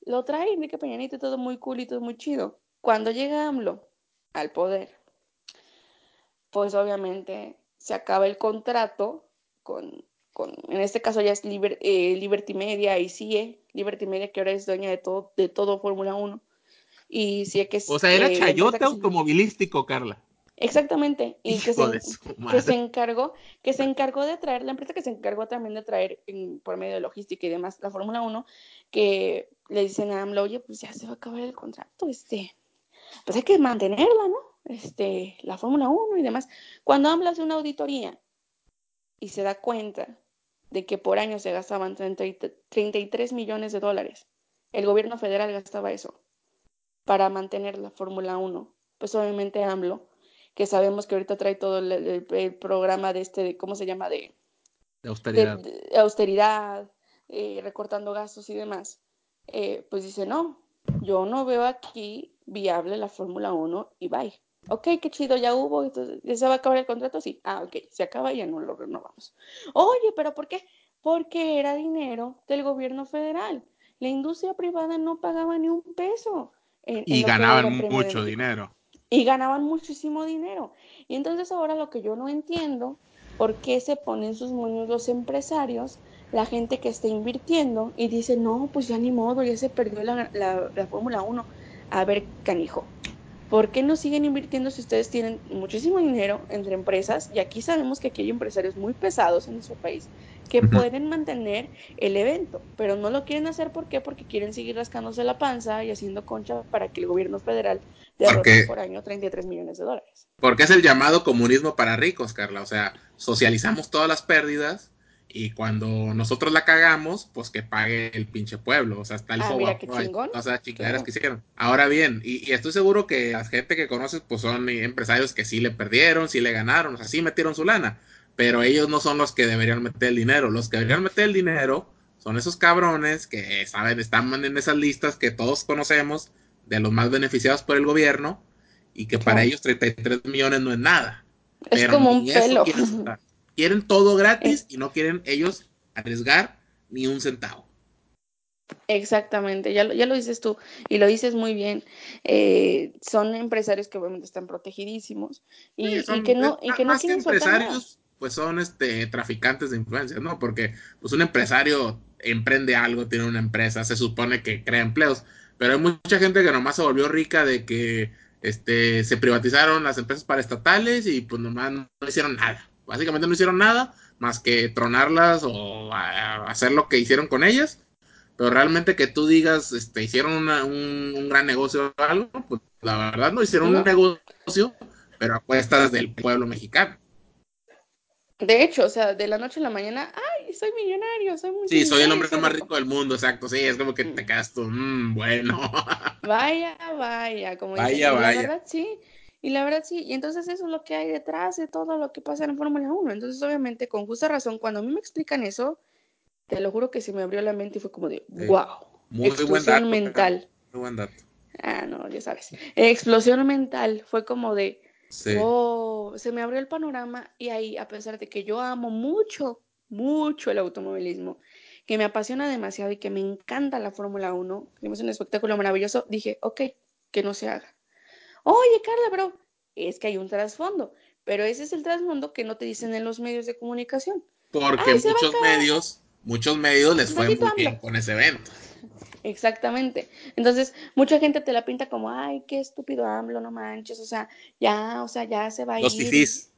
lo trae Enrique Peñanito todo muy cool y todo muy chido. Cuando llega AMLO al poder, pues obviamente se acaba el contrato con, con en este caso ya es eh, Liberty Media y CIE, Liberty Media que ahora es dueña de todo, de todo Fórmula 1. Y sí que O sea, era eh, chayote automovilístico, Carla. Exactamente, y que se, que se, encargó, que se encargó de traer, la empresa que se encargó también de traer por medio de logística y demás la Fórmula 1, que le dicen a AMLO, oye, pues ya se va a acabar el contrato, este, pues hay que mantenerla, ¿no? Este, la Fórmula 1 y demás. Cuando AMLO hace una auditoría y se da cuenta de que por año se gastaban 33 millones de dólares, el gobierno federal gastaba eso para mantener la Fórmula 1, pues obviamente AMLO, que sabemos que ahorita trae todo el, programa de este, de, ¿cómo se llama? De, austeridad, austeridad eh, recortando gastos y demás, eh, pues dice, no, yo no veo aquí viable la Fórmula 1 y bye. Ok, qué chido, ya hubo, entonces, ¿ya se va a acabar el contrato? Sí. Ah, ok, se acaba y ya no lo renovamos. Oye, pero ¿por qué? Porque era dinero del gobierno federal. La industria privada no pagaba ni un peso. Y ganaban mucho dinero. Y ganaban muchísimo dinero. Y entonces ahora lo que yo no entiendo, ¿por qué se ponen sus moños los empresarios la gente que está invirtiendo y dice, no, pues ya ni modo, ya se perdió la, la, Fórmula 1. A ver, canijo, ¿por qué no siguen invirtiendo si ustedes tienen muchísimo dinero entre empresas? Y aquí sabemos que aquí hay empresarios muy pesados en nuestro país que pueden mantener el evento, pero no lo quieren hacer ¿por qué? Porque quieren seguir rascándose la panza y haciendo concha para que el gobierno federal derrote por año 33 millones de dólares. Porque es el llamado comunismo para ricos, Carla. O sea, socializamos todas las pérdidas y cuando nosotros la cagamos, pues que pague el pinche pueblo. O sea, está el ah, mira, qué chingón. O sea, chingaderas que hicieron. Ahora bien, y, estoy seguro que la gente que conoces, pues son empresarios que sí le perdieron, sí le ganaron, o sea, sí metieron su lana. Pero ellos no son los que deberían meter el dinero. Los que deberían meter el dinero son esos cabrones que saben, están en esas listas que todos conocemos de los más beneficiados por el gobierno y que para ellos 33 millones no es nada. Es como un pelo. Quieren, todo gratis y no quieren ellos arriesgar ni un centavo. Exactamente, ya lo, ya lo dices tú y lo dices muy bien. Eh, son empresarios que obviamente están protegidísimos y, que no, y que no quieren empresarios, pues son este traficantes de influencias, ¿no? Porque pues un empresario emprende algo, tiene una empresa, se supone que crea empleos, pero hay mucha gente que nomás se volvió rica de que este se privatizaron las empresas paraestatales y pues nomás no, hicieron nada. Básicamente no hicieron nada más que tronarlas o hacer lo que hicieron con ellas. Pero realmente que tú digas, este, hicieron un, gran negocio o algo, pues la verdad no hicieron un negocio, pero a cuestas del pueblo mexicano. De hecho, o sea, de la noche a la mañana, ay, soy millonario, soy muy Sí, soy el hombre más rico del mundo, exacto, sí, es como que te quedas tú, mmm, bueno. <laughs> Vaya, vaya, como vaya, vaya. la verdad sí, y la verdad sí, y entonces eso es lo que hay detrás de todo lo que pasa en Fórmula 1, entonces obviamente con justa razón, cuando a mí me explican eso, te lo juro que se me abrió la mente y fue como de, wow, muy explosión mental. Muy buen dato. Ah, no, ya sabes, explosión mental, fue como de se me abrió el panorama y ahí, a pesar de que yo amo mucho, mucho el automovilismo, que me apasiona demasiado y que me encanta la Fórmula 1, que es un espectáculo maravilloso, dije, ok, que no se haga. Oye, Carla, pero es que hay un trasfondo, pero ese es el trasfondo que no te dicen en los medios de comunicación. Porque muchos medios, muchos medios les fue muy bien con ese evento. Exactamente. Entonces, mucha gente te la pinta como, ay, qué estúpido AMLO, no manches, o sea, ya, o sea, ya se va a ir. Los fifís.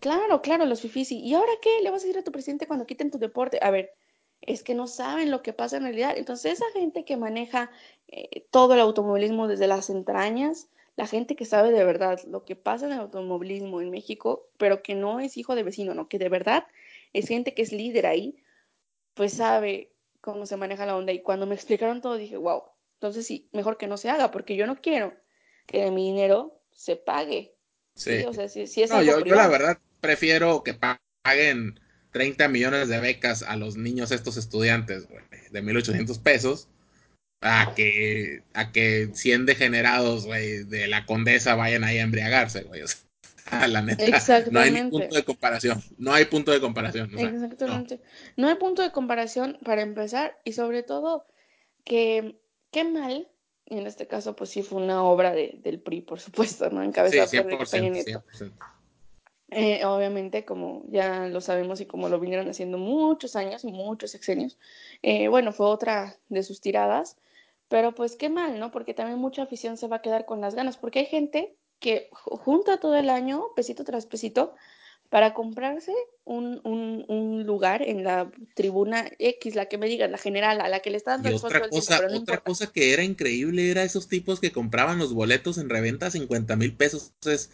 Claro, claro, los fifís. ¿Y ahora qué? ¿Le vas a decir a tu presidente cuando quiten tu deporte? A ver, es que no saben lo que pasa en realidad. Entonces, esa gente que maneja eh, todo el automovilismo desde las entrañas, la gente que sabe de verdad lo que pasa en el automovilismo en México, pero que no es hijo de vecino, ¿no? Que de verdad es gente que es líder ahí, pues sabe cómo se maneja la onda. Y cuando me explicaron todo, dije, wow, entonces sí, mejor que no se haga, porque yo no quiero que mi dinero se pague. Sí. O sea, si, es no, yo, yo, la verdad prefiero que paguen 30 millones de becas a los niños, estos estudiantes, güey, de 1800 pesos, a que, a que 100 degenerados, güey, de la condesa vayan ahí a embriagarse, güey. O sea, la neta. <laughs> No hay punto de comparación. No hay punto de comparación. Exactamente. No. hay punto de comparación para empezar y sobre todo que qué mal, y en este caso pues sí fue una obra de, del PRI, por supuesto, ¿no? Encabezada sí, por eh, obviamente, como ya lo sabemos y como lo vinieron haciendo muchos años, muchos sexenios, eh, bueno, fue otra de sus tiradas, pero pues qué mal, ¿no? Porque también mucha afición se va a quedar con las ganas, porque hay gente que junta todo el año, pesito tras pesito, para comprarse un, un, lugar en la tribuna X, la que me digan, la general, a la que le está dando y otra cosa, otra cosa que era increíble era esos tipos que compraban los boletos en reventa a 50 mil pesos. Entonces,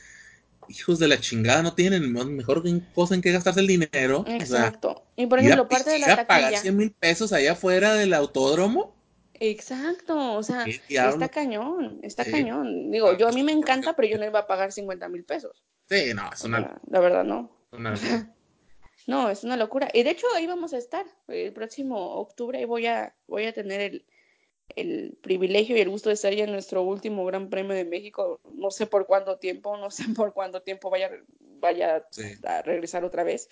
hijos de la chingada, no tienen mejor cosa en que gastarse el dinero. Exacto. y por ejemplo, parte de la taquilla. pagar 100 mil pesos allá afuera del autódromo? Exacto, o sea, está cañón, está cañón. Digo, yo a mí me encanta, pero yo no iba a pagar 50 mil pesos. Sí, no, es una... la verdad, no. <laughs> no, es una locura. Y de hecho ahí vamos a estar. El próximo octubre y voy a, voy a tener el, el privilegio y el gusto de estar ya en nuestro último Gran Premio de México. No sé por cuánto tiempo, no <laughs> sé por cuánto tiempo vaya, vaya a regresar otra vez,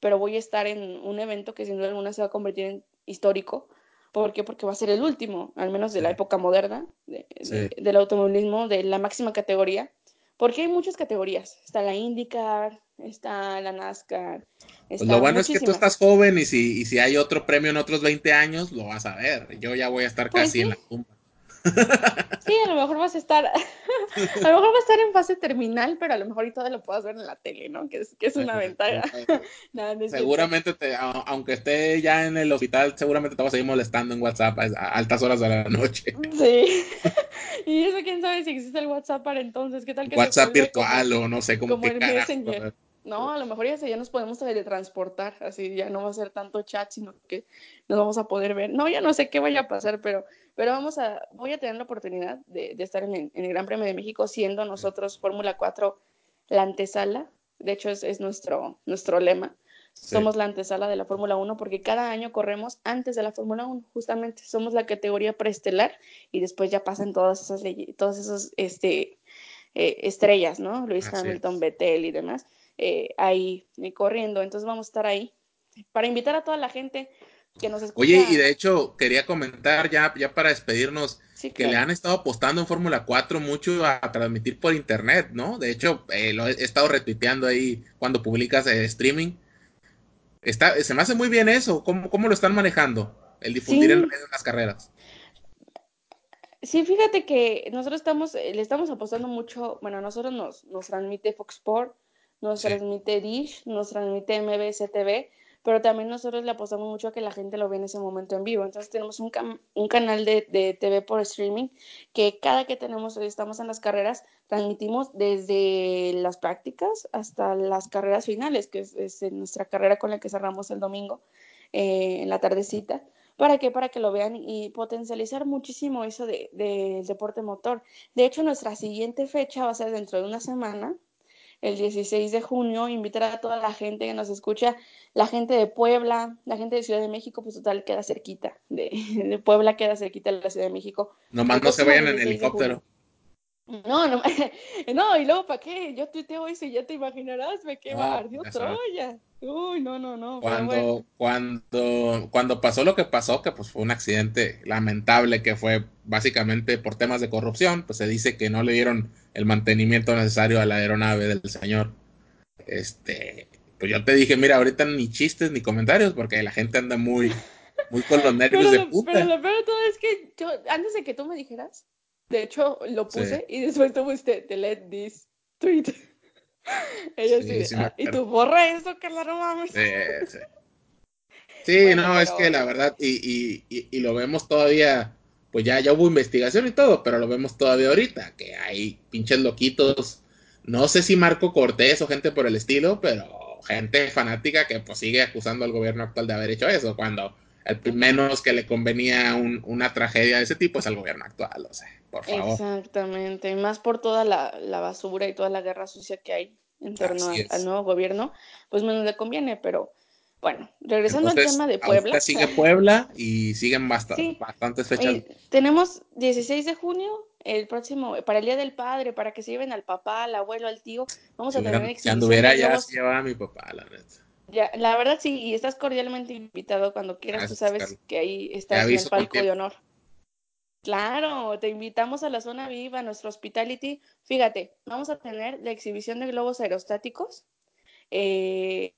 pero voy a estar en un evento que sin duda alguna se va a convertir en histórico ¿Por qué? Porque va a ser el último, al menos de la época moderna, del automovilismo, de la máxima categoría. Porque hay muchas categorías. Está la IndyCar, está la NASCAR. Pues lo bueno es que tú estás joven y si, y si hay otro premio en otros 20 años, lo vas a ver. Yo ya voy a estar pues casi en la tumba. Sí, a lo mejor vas a estar, <laughs> a lo mejor va a estar en fase terminal, pero a lo mejor y todo lo puedas ver en la tele, ¿no? Que es, que es una ventaja. <laughs> <laughs> seguramente, te, aunque esté ya en el hospital, seguramente te vas a seguir molestando en WhatsApp a altas horas de la noche. Sí. y eso quién sabe si existe el WhatsApp para entonces, ¿qué tal que WhatsApp virtual o no sé cómo como el Messenger. No, a lo mejor ya, ya nos podemos teletransportar, así ya no va a ser tanto chat, sino que nos vamos a poder ver. No, ya no sé qué vaya a pasar, pero, pero vamos a, voy a tener la oportunidad de, estar en el, Gran Premio de México, siendo nosotros Fórmula 4 la antesala. De hecho, es, nuestro, nuestro lema. Somos la antesala de la Fórmula 1 porque cada año corremos antes de la Fórmula 1, justamente. Somos la categoría preestelar y después ya pasan todas esas leyes, todas esas este, eh, estrellas, ¿no? Luis Hamilton, Vettel y demás, eh, ahí eh, corriendo. Entonces vamos a estar ahí para invitar a toda la gente que nos escucha. Oye, y de hecho quería comentar ya, ya para despedirnos que le han estado apostando en Fórmula 4 mucho a, transmitir por internet, ¿no? De hecho, lo he, estado retuiteando ahí cuando publicas el streaming Está, se me hace muy bien eso. ¿Cómo, cómo lo están manejando? El difundir en las carreras. Sí, fíjate que nosotros estamos, eh, le estamos apostando mucho, bueno, nosotros nos, nos transmite Fox Sport, nos transmite Dish, nos transmite MBS TV, pero también nosotros le apostamos mucho a que la gente lo vea en ese momento en vivo. Entonces tenemos un, un canal de, de, TV por streaming que cada que tenemos, estamos en las carreras, transmitimos desde las prácticas hasta las carreras finales, que es, nuestra carrera con la que cerramos el domingo eh, en la tardecita. ¿Para qué? Para que lo vean y potencializar muchísimo eso del de, deporte motor. De hecho, nuestra siguiente fecha va a ser dentro de una semana, el 16 de junio, invitar a toda la gente que nos escucha, la gente de Puebla, la gente de Ciudad de México, pues total queda cerquita, de, <laughs> Puebla queda cerquita de la Ciudad de México. Nomás no se vayan en helicóptero. No, no, <laughs> no, y luego, ¿para qué? Yo tuiteo eso y ya te imaginarás, me quema, ardió Troya. Uy, no, no, no. Cuando, cuando, cuando pasó lo que pasó, que pues fue un accidente lamentable que fue básicamente por temas de corrupción, pues se dice que no le dieron el mantenimiento necesario a la aeronave del señor. Este, pues yo te dije, mira, ahorita ni chistes ni comentarios porque la gente anda muy, muy con los <laughs> nervios de puta. Pero lo peor de todo es que yo, antes de que tú me dijeras, de hecho, lo puse y después tú pusiste, delete this tweet. <laughs> Ella sí, ah, y tú borra eso, que la no mames. Sí, sí. <laughs> Sí, no, es que la verdad, y, y, y, y, lo vemos todavía, pues ya, ya hubo investigación y todo, pero lo vemos todavía ahorita, que hay pinches loquitos, no sé si Marco Cortés o gente por el estilo, pero gente fanática que pues sigue acusando al gobierno actual de haber hecho eso, cuando el menos que le convenía una tragedia de ese tipo es al gobierno actual, o sea, por favor. Exactamente, más por toda la, basura y toda la guerra sucia que hay en torno al, nuevo gobierno, pues menos le conviene, pero bueno, regresando al tema de Puebla. Sigue <laughs> Puebla y siguen bastantes fechas. tenemos 16 de junio, el próximo, para el Día del Padre, para que se lleven al papá, al abuelo, al tío, vamos a tener. Si anduviera ya se llevaba a mi papá, la neta. Ya, la verdad sí, y estás cordialmente invitado cuando quieras, tú sabes que ahí estás en el palco de honor. Claro, te invitamos a la zona viva, a nuestro hospitality. Fíjate, vamos a tener la exhibición de globos aerostáticos. Eh,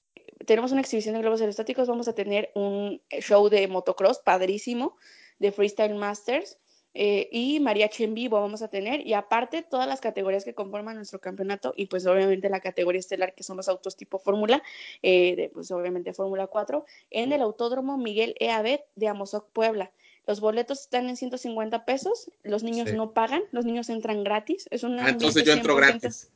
tenemos una exhibición de globos aerostáticos, vamos a tener un show de motocross padrísimo, de Freestyle Masters. Eh, y mariachi en vivo vamos a tener y aparte todas las categorías que conforman nuestro campeonato y pues obviamente la categoría estelar que son los autos tipo Fórmula, eh, pues obviamente Fórmula 4 en el Autódromo Miguel E. de Amozoc, Puebla. Los boletos están en 150 pesos, los niños no pagan, los niños entran gratis. Es una ah, entonces yo entro gratis.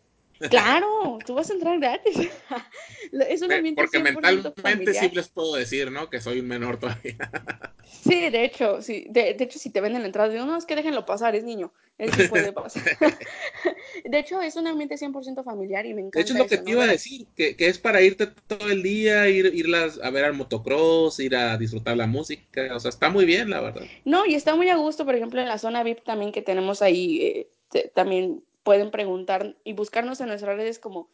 Claro, tú vas a entrar gratis. <laughs> es un ambiente Porque mentalmente sí les puedo decir, ¿no? Que soy un menor todavía. <laughs> sí, de hecho, sí. De, hecho, si te venden la entrada, digo, no, es que déjenlo pasar, es niño. Sí puede pasar. <laughs> de hecho, es un ambiente 100% familiar y me encanta. De hecho, es lo que te iba a decir, que, que, es para irte todo el día, ir irlas a ver al motocross, ir a disfrutar la música. O sea, está muy bien, la verdad. No, y está muy a gusto, por ejemplo, en la zona VIP también que tenemos ahí. Eh, también pueden preguntar y buscarnos en nuestras redes como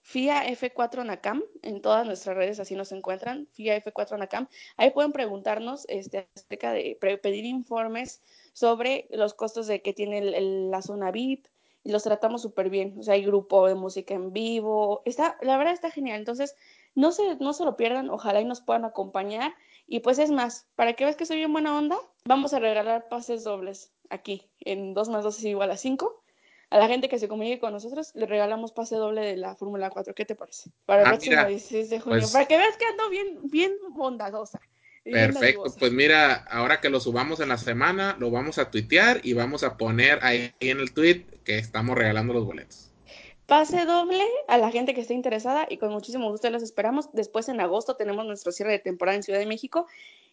FIA F4 NACAM, en todas nuestras redes así nos encuentran, FIA F4 NACAM. Ahí pueden preguntarnos este, acerca de pedir informes sobre los costos de que tiene la zona VIP y los tratamos súper bien. O sea, hay grupo de música en vivo. Está, la verdad está genial. Entonces, no se, no se lo pierdan, ojalá y nos puedan acompañar. Y pues es más, para que veas que soy bien buena onda, vamos a regalar pases dobles aquí en 2 más 2 es igual a 5 a la gente que se comunique con nosotros le regalamos pase doble de la Fórmula 4. ¿Qué te parece? Para el ah, próximo 16 de junio. Pues para que veas que ando bien, bien bondadosa. Perfecto, pues mira, ahora que lo subamos en la semana, lo vamos a tuitear y vamos a poner ahí en el tweet que estamos regalando los boletos. Pase doble a la gente que esté interesada y con muchísimo gusto los esperamos. Después en agosto tenemos nuestro cierre de temporada en Ciudad de México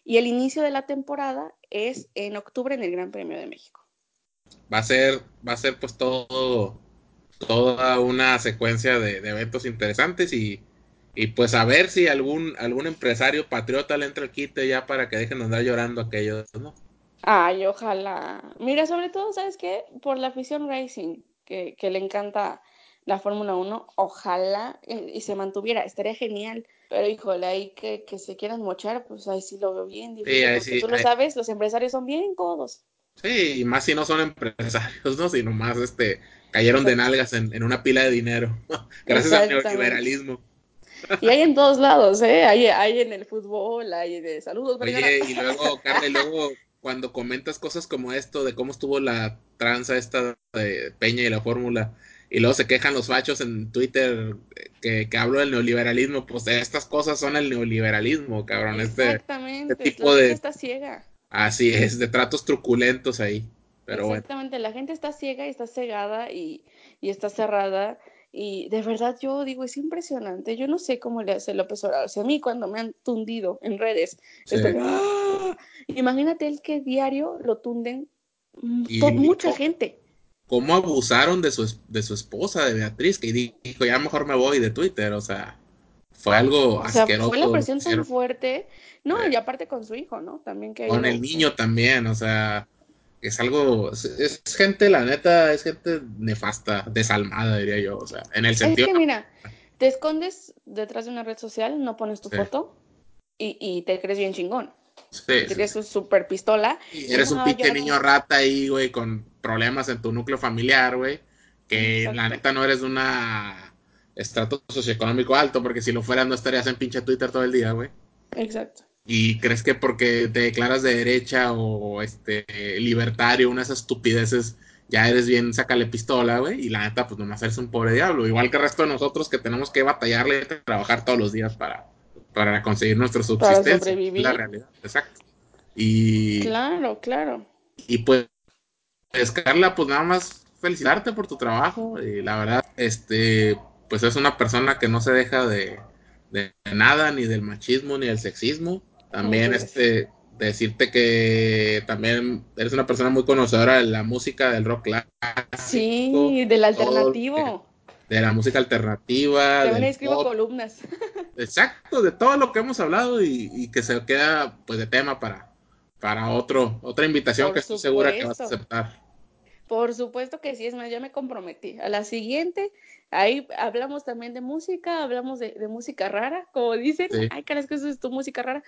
y el inicio de la temporada es en octubre en el Gran Premio de México va a ser, va a ser pues todo, toda una secuencia de, eventos interesantes y, Y pues a ver si algún, algún empresario patriota le entra el quite ya para que dejen de andar llorando aquellos, ¿no? Ay, ojalá. Mira, sobre todo, ¿sabes qué? Por la afición racing, que, que le encanta la Fórmula 1, ojalá eh, y, se mantuviera, estaría genial. Pero híjole, ahí que, que se quieran mochar, pues ahí sí lo veo bien. sí, tú lo sabes, los empresarios son bien codos. Sí, y más si no son empresarios, ¿no? Sino más este, cayeron de nalgas en, en, una pila de dinero. <laughs> Gracias al neoliberalismo. Y hay en todos lados, ¿eh? Hay, hay en el fútbol, hay de saludos. Oye, y luego, Carla, y luego cuando comentas cosas como esto, de cómo estuvo la tranza esta de Peña y la fórmula, y luego se quejan los fachos en Twitter que, que hablo del neoliberalismo, pues estas cosas son el neoliberalismo, cabrón. Este, Exactamente, este tipo de... está ciega. Así es, de tratos truculentos ahí. Pero Exactamente, la gente está ciega y está cegada y, y está cerrada y de verdad yo digo, es impresionante. Yo no sé cómo le hace López Obrador. O sea, a mí cuando me han tundido en redes, ¡ah! imagínate el que diario lo tunden mucha gente. ¿Cómo abusaron de su, de su esposa, de Beatriz? Que dijo, ya mejor me voy de Twitter. O sea, fue algo o sea, Fue la presión tan fuerte. No, y aparte con su hijo, ¿no? También que... Con el niño también, o sea es algo, es, gente, la neta, es gente nefasta, desalmada, diría yo, o sea, en el sentido... Es que mira, te escondes detrás de una red social, no pones tu foto y, y, te crees bien chingón. Sí, te crees un super pistola. Y eres un pinche niño rata ahí, güey, con problemas en tu núcleo familiar, güey, que la neta no eres una estrato socioeconómico alto, porque si lo fueras no estarías en pinche Twitter todo el día, güey. Exacto y crees que porque te declaras de derecha o este libertario, unas estupideces, ya eres bien, sácale pistola, güey, y la neta, pues nomás eres un pobre diablo, igual que el resto de nosotros que tenemos que batallarle y trabajar todos los días para, para conseguir nuestra subsistencia. Para sobrevivir. La realidad, exacto. Y. Claro, claro. Y pues, Carla, pues nada más felicitarte por tu trabajo, y la verdad, este, pues es una persona que no se deja de, de nada, ni del machismo, ni del sexismo también este decirte que también eres una persona muy conocedora de la música del rock clásico. Sí, del alternativo. De, la música alternativa. También escribo columnas. <laughs> Exacto, de todo lo que hemos hablado y, que se queda pues de tema para, para otro, otra invitación que estoy segura que vas a aceptar. Por supuesto que sí, es más, ya me comprometí. A la siguiente, ahí hablamos también de música, hablamos de, música rara, como dicen. Ay, caras que eso es tu música rara.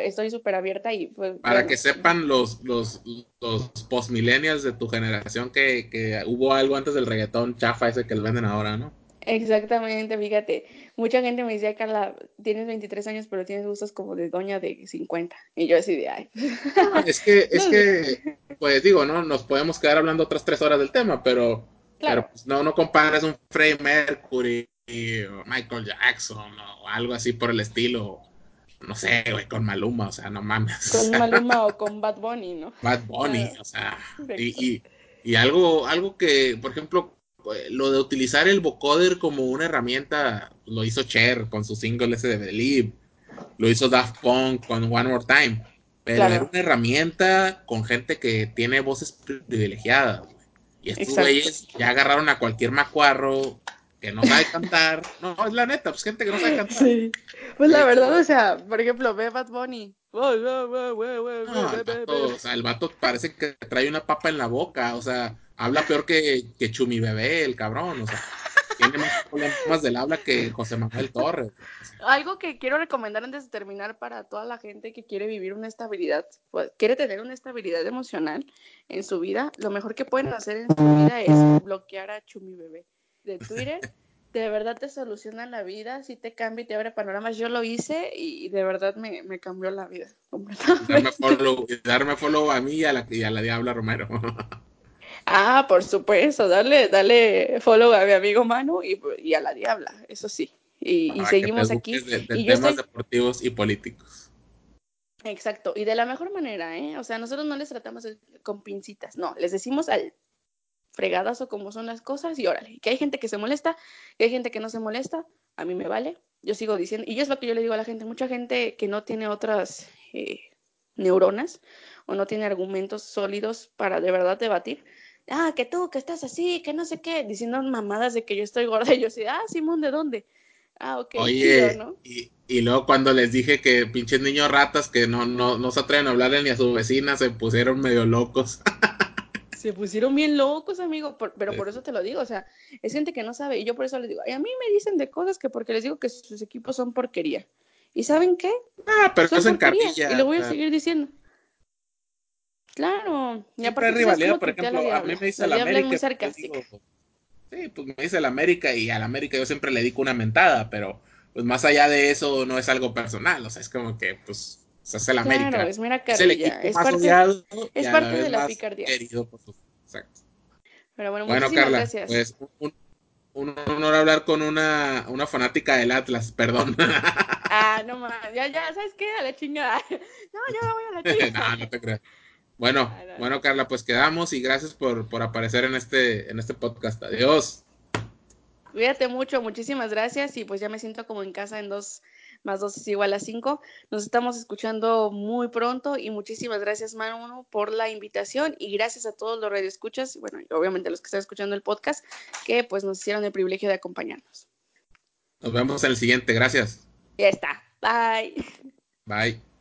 estoy súper abierta y pues. Para que sepan los, los, los post-millennials de tu generación que, que hubo algo antes del reggaetón chafa ese que le venden ahora, ¿no? Exactamente, fíjate. Mucha gente me decía, Carla, tienes 23 años, pero tienes gustos como de doña de 50. Y yo así de, ay. Es que, es <laughs> que, pues digo, ¿no? Nos podemos quedar hablando otras tres horas del tema, pero, pero pues, no, no compares un Freddie Mercury o Michael Jackson o algo así por el estilo. No sé, güey, con Maluma, o sea, no mames. Con <laughs> Maluma o con Bad Bunny, ¿no? Bad Bunny, o sea, y, y, y algo, algo que, por ejemplo, lo de utilizar el vocoder como una herramienta lo hizo Cher con su single ese de Believe, lo hizo Daft Punk con One More Time, pero era una herramienta con gente que tiene voces privilegiadas. Y estos güeyes ya agarraron a cualquier macuarro que no sabe cantar. No, es la neta, pues gente que no sabe cantar. Sí. Pues la verdad, o sea, por ejemplo, ve Bad Bunny. o sea, el vato parece que trae una papa en la boca, o sea, habla peor que, que Chumi Bebé, el cabrón, o sea, tiene más problemas del habla que José Manuel Torres. Algo que quiero recomendar antes de terminar para toda la gente que quiere vivir una estabilidad, pues, quiere tener una estabilidad emocional en su vida, lo mejor que pueden hacer en su vida es bloquear a Chumi Bebé de Twitter. De verdad te soluciona la vida, si te cambia y te abre panoramas. Yo lo hice y de verdad me, me cambió la vida. Darme follow, darme follow a mí y a la, y a la Diabla Romero. Ah, por supuesto, dale, dale follow a mi amigo Manu y, a la Diabla, eso sí. Y, seguimos aquí. De, temas deportivos y políticos. Exacto, y de la mejor manera, ¿eh? O sea, nosotros no les tratamos con pincitas, no, les decimos al o como son las cosas y órale, que hay gente que se molesta, que hay gente que no se molesta, a mí me vale, yo sigo diciendo, y es lo que yo le digo a la gente, mucha gente que no tiene otras eh, neuronas o no tiene argumentos sólidos para de verdad debatir, ah, que tú, que estás así, que no sé qué, diciendo mamadas de que yo estoy gorda. <laughs> Y yo así, ah, Simón, ¿de dónde? Ah, ok. Oye, y, luego cuando les dije que pinches niños ratas que no, no, no se atreven a hablarle ni a su vecina, se pusieron medio locos. <laughs> se pusieron bien locos, amigo, pero por eso te lo digo, o sea, es gente que no sabe, y yo por eso les digo, y a mí me dicen de cosas que porque les digo que sus equipos son porquería. ¿Y saben qué? Ah, pero son porquería, Y lo voy a seguir diciendo. Claro. Y aparte, rivalidad, por ejemplo, a mí me dice la, América. Muy sí, pues me dice la América y a la América yo siempre le digo una mentada, pero pues más allá de eso no es algo personal, o sea, es como que pues se hace la América. Es mera carrilla. Es, parte, es parte de la picardía. Exacto. Pero bueno, bueno Carla, gracias. Pues un, un, honor hablar con una, una fanática del Atlas, perdón. Ah, no más, ya, ya, ¿sabes qué? A la chingada. <laughs> No, yo voy a la <laughs> chingada. no, no te creas. Bueno, bueno, Carla, pues quedamos y gracias por, por aparecer en este, en este podcast. Adiós. Cuídate mucho, muchísimas gracias y pues ya me siento como en casa en dos más dos es igual a cinco. Nos estamos escuchando muy pronto y muchísimas gracias Manu por la invitación y gracias a todos los radioescuchas, bueno, y obviamente a los que están escuchando el podcast, que pues nos hicieron el privilegio de acompañarnos. Nos vemos en el siguiente, gracias. Ya está, bye. Bye.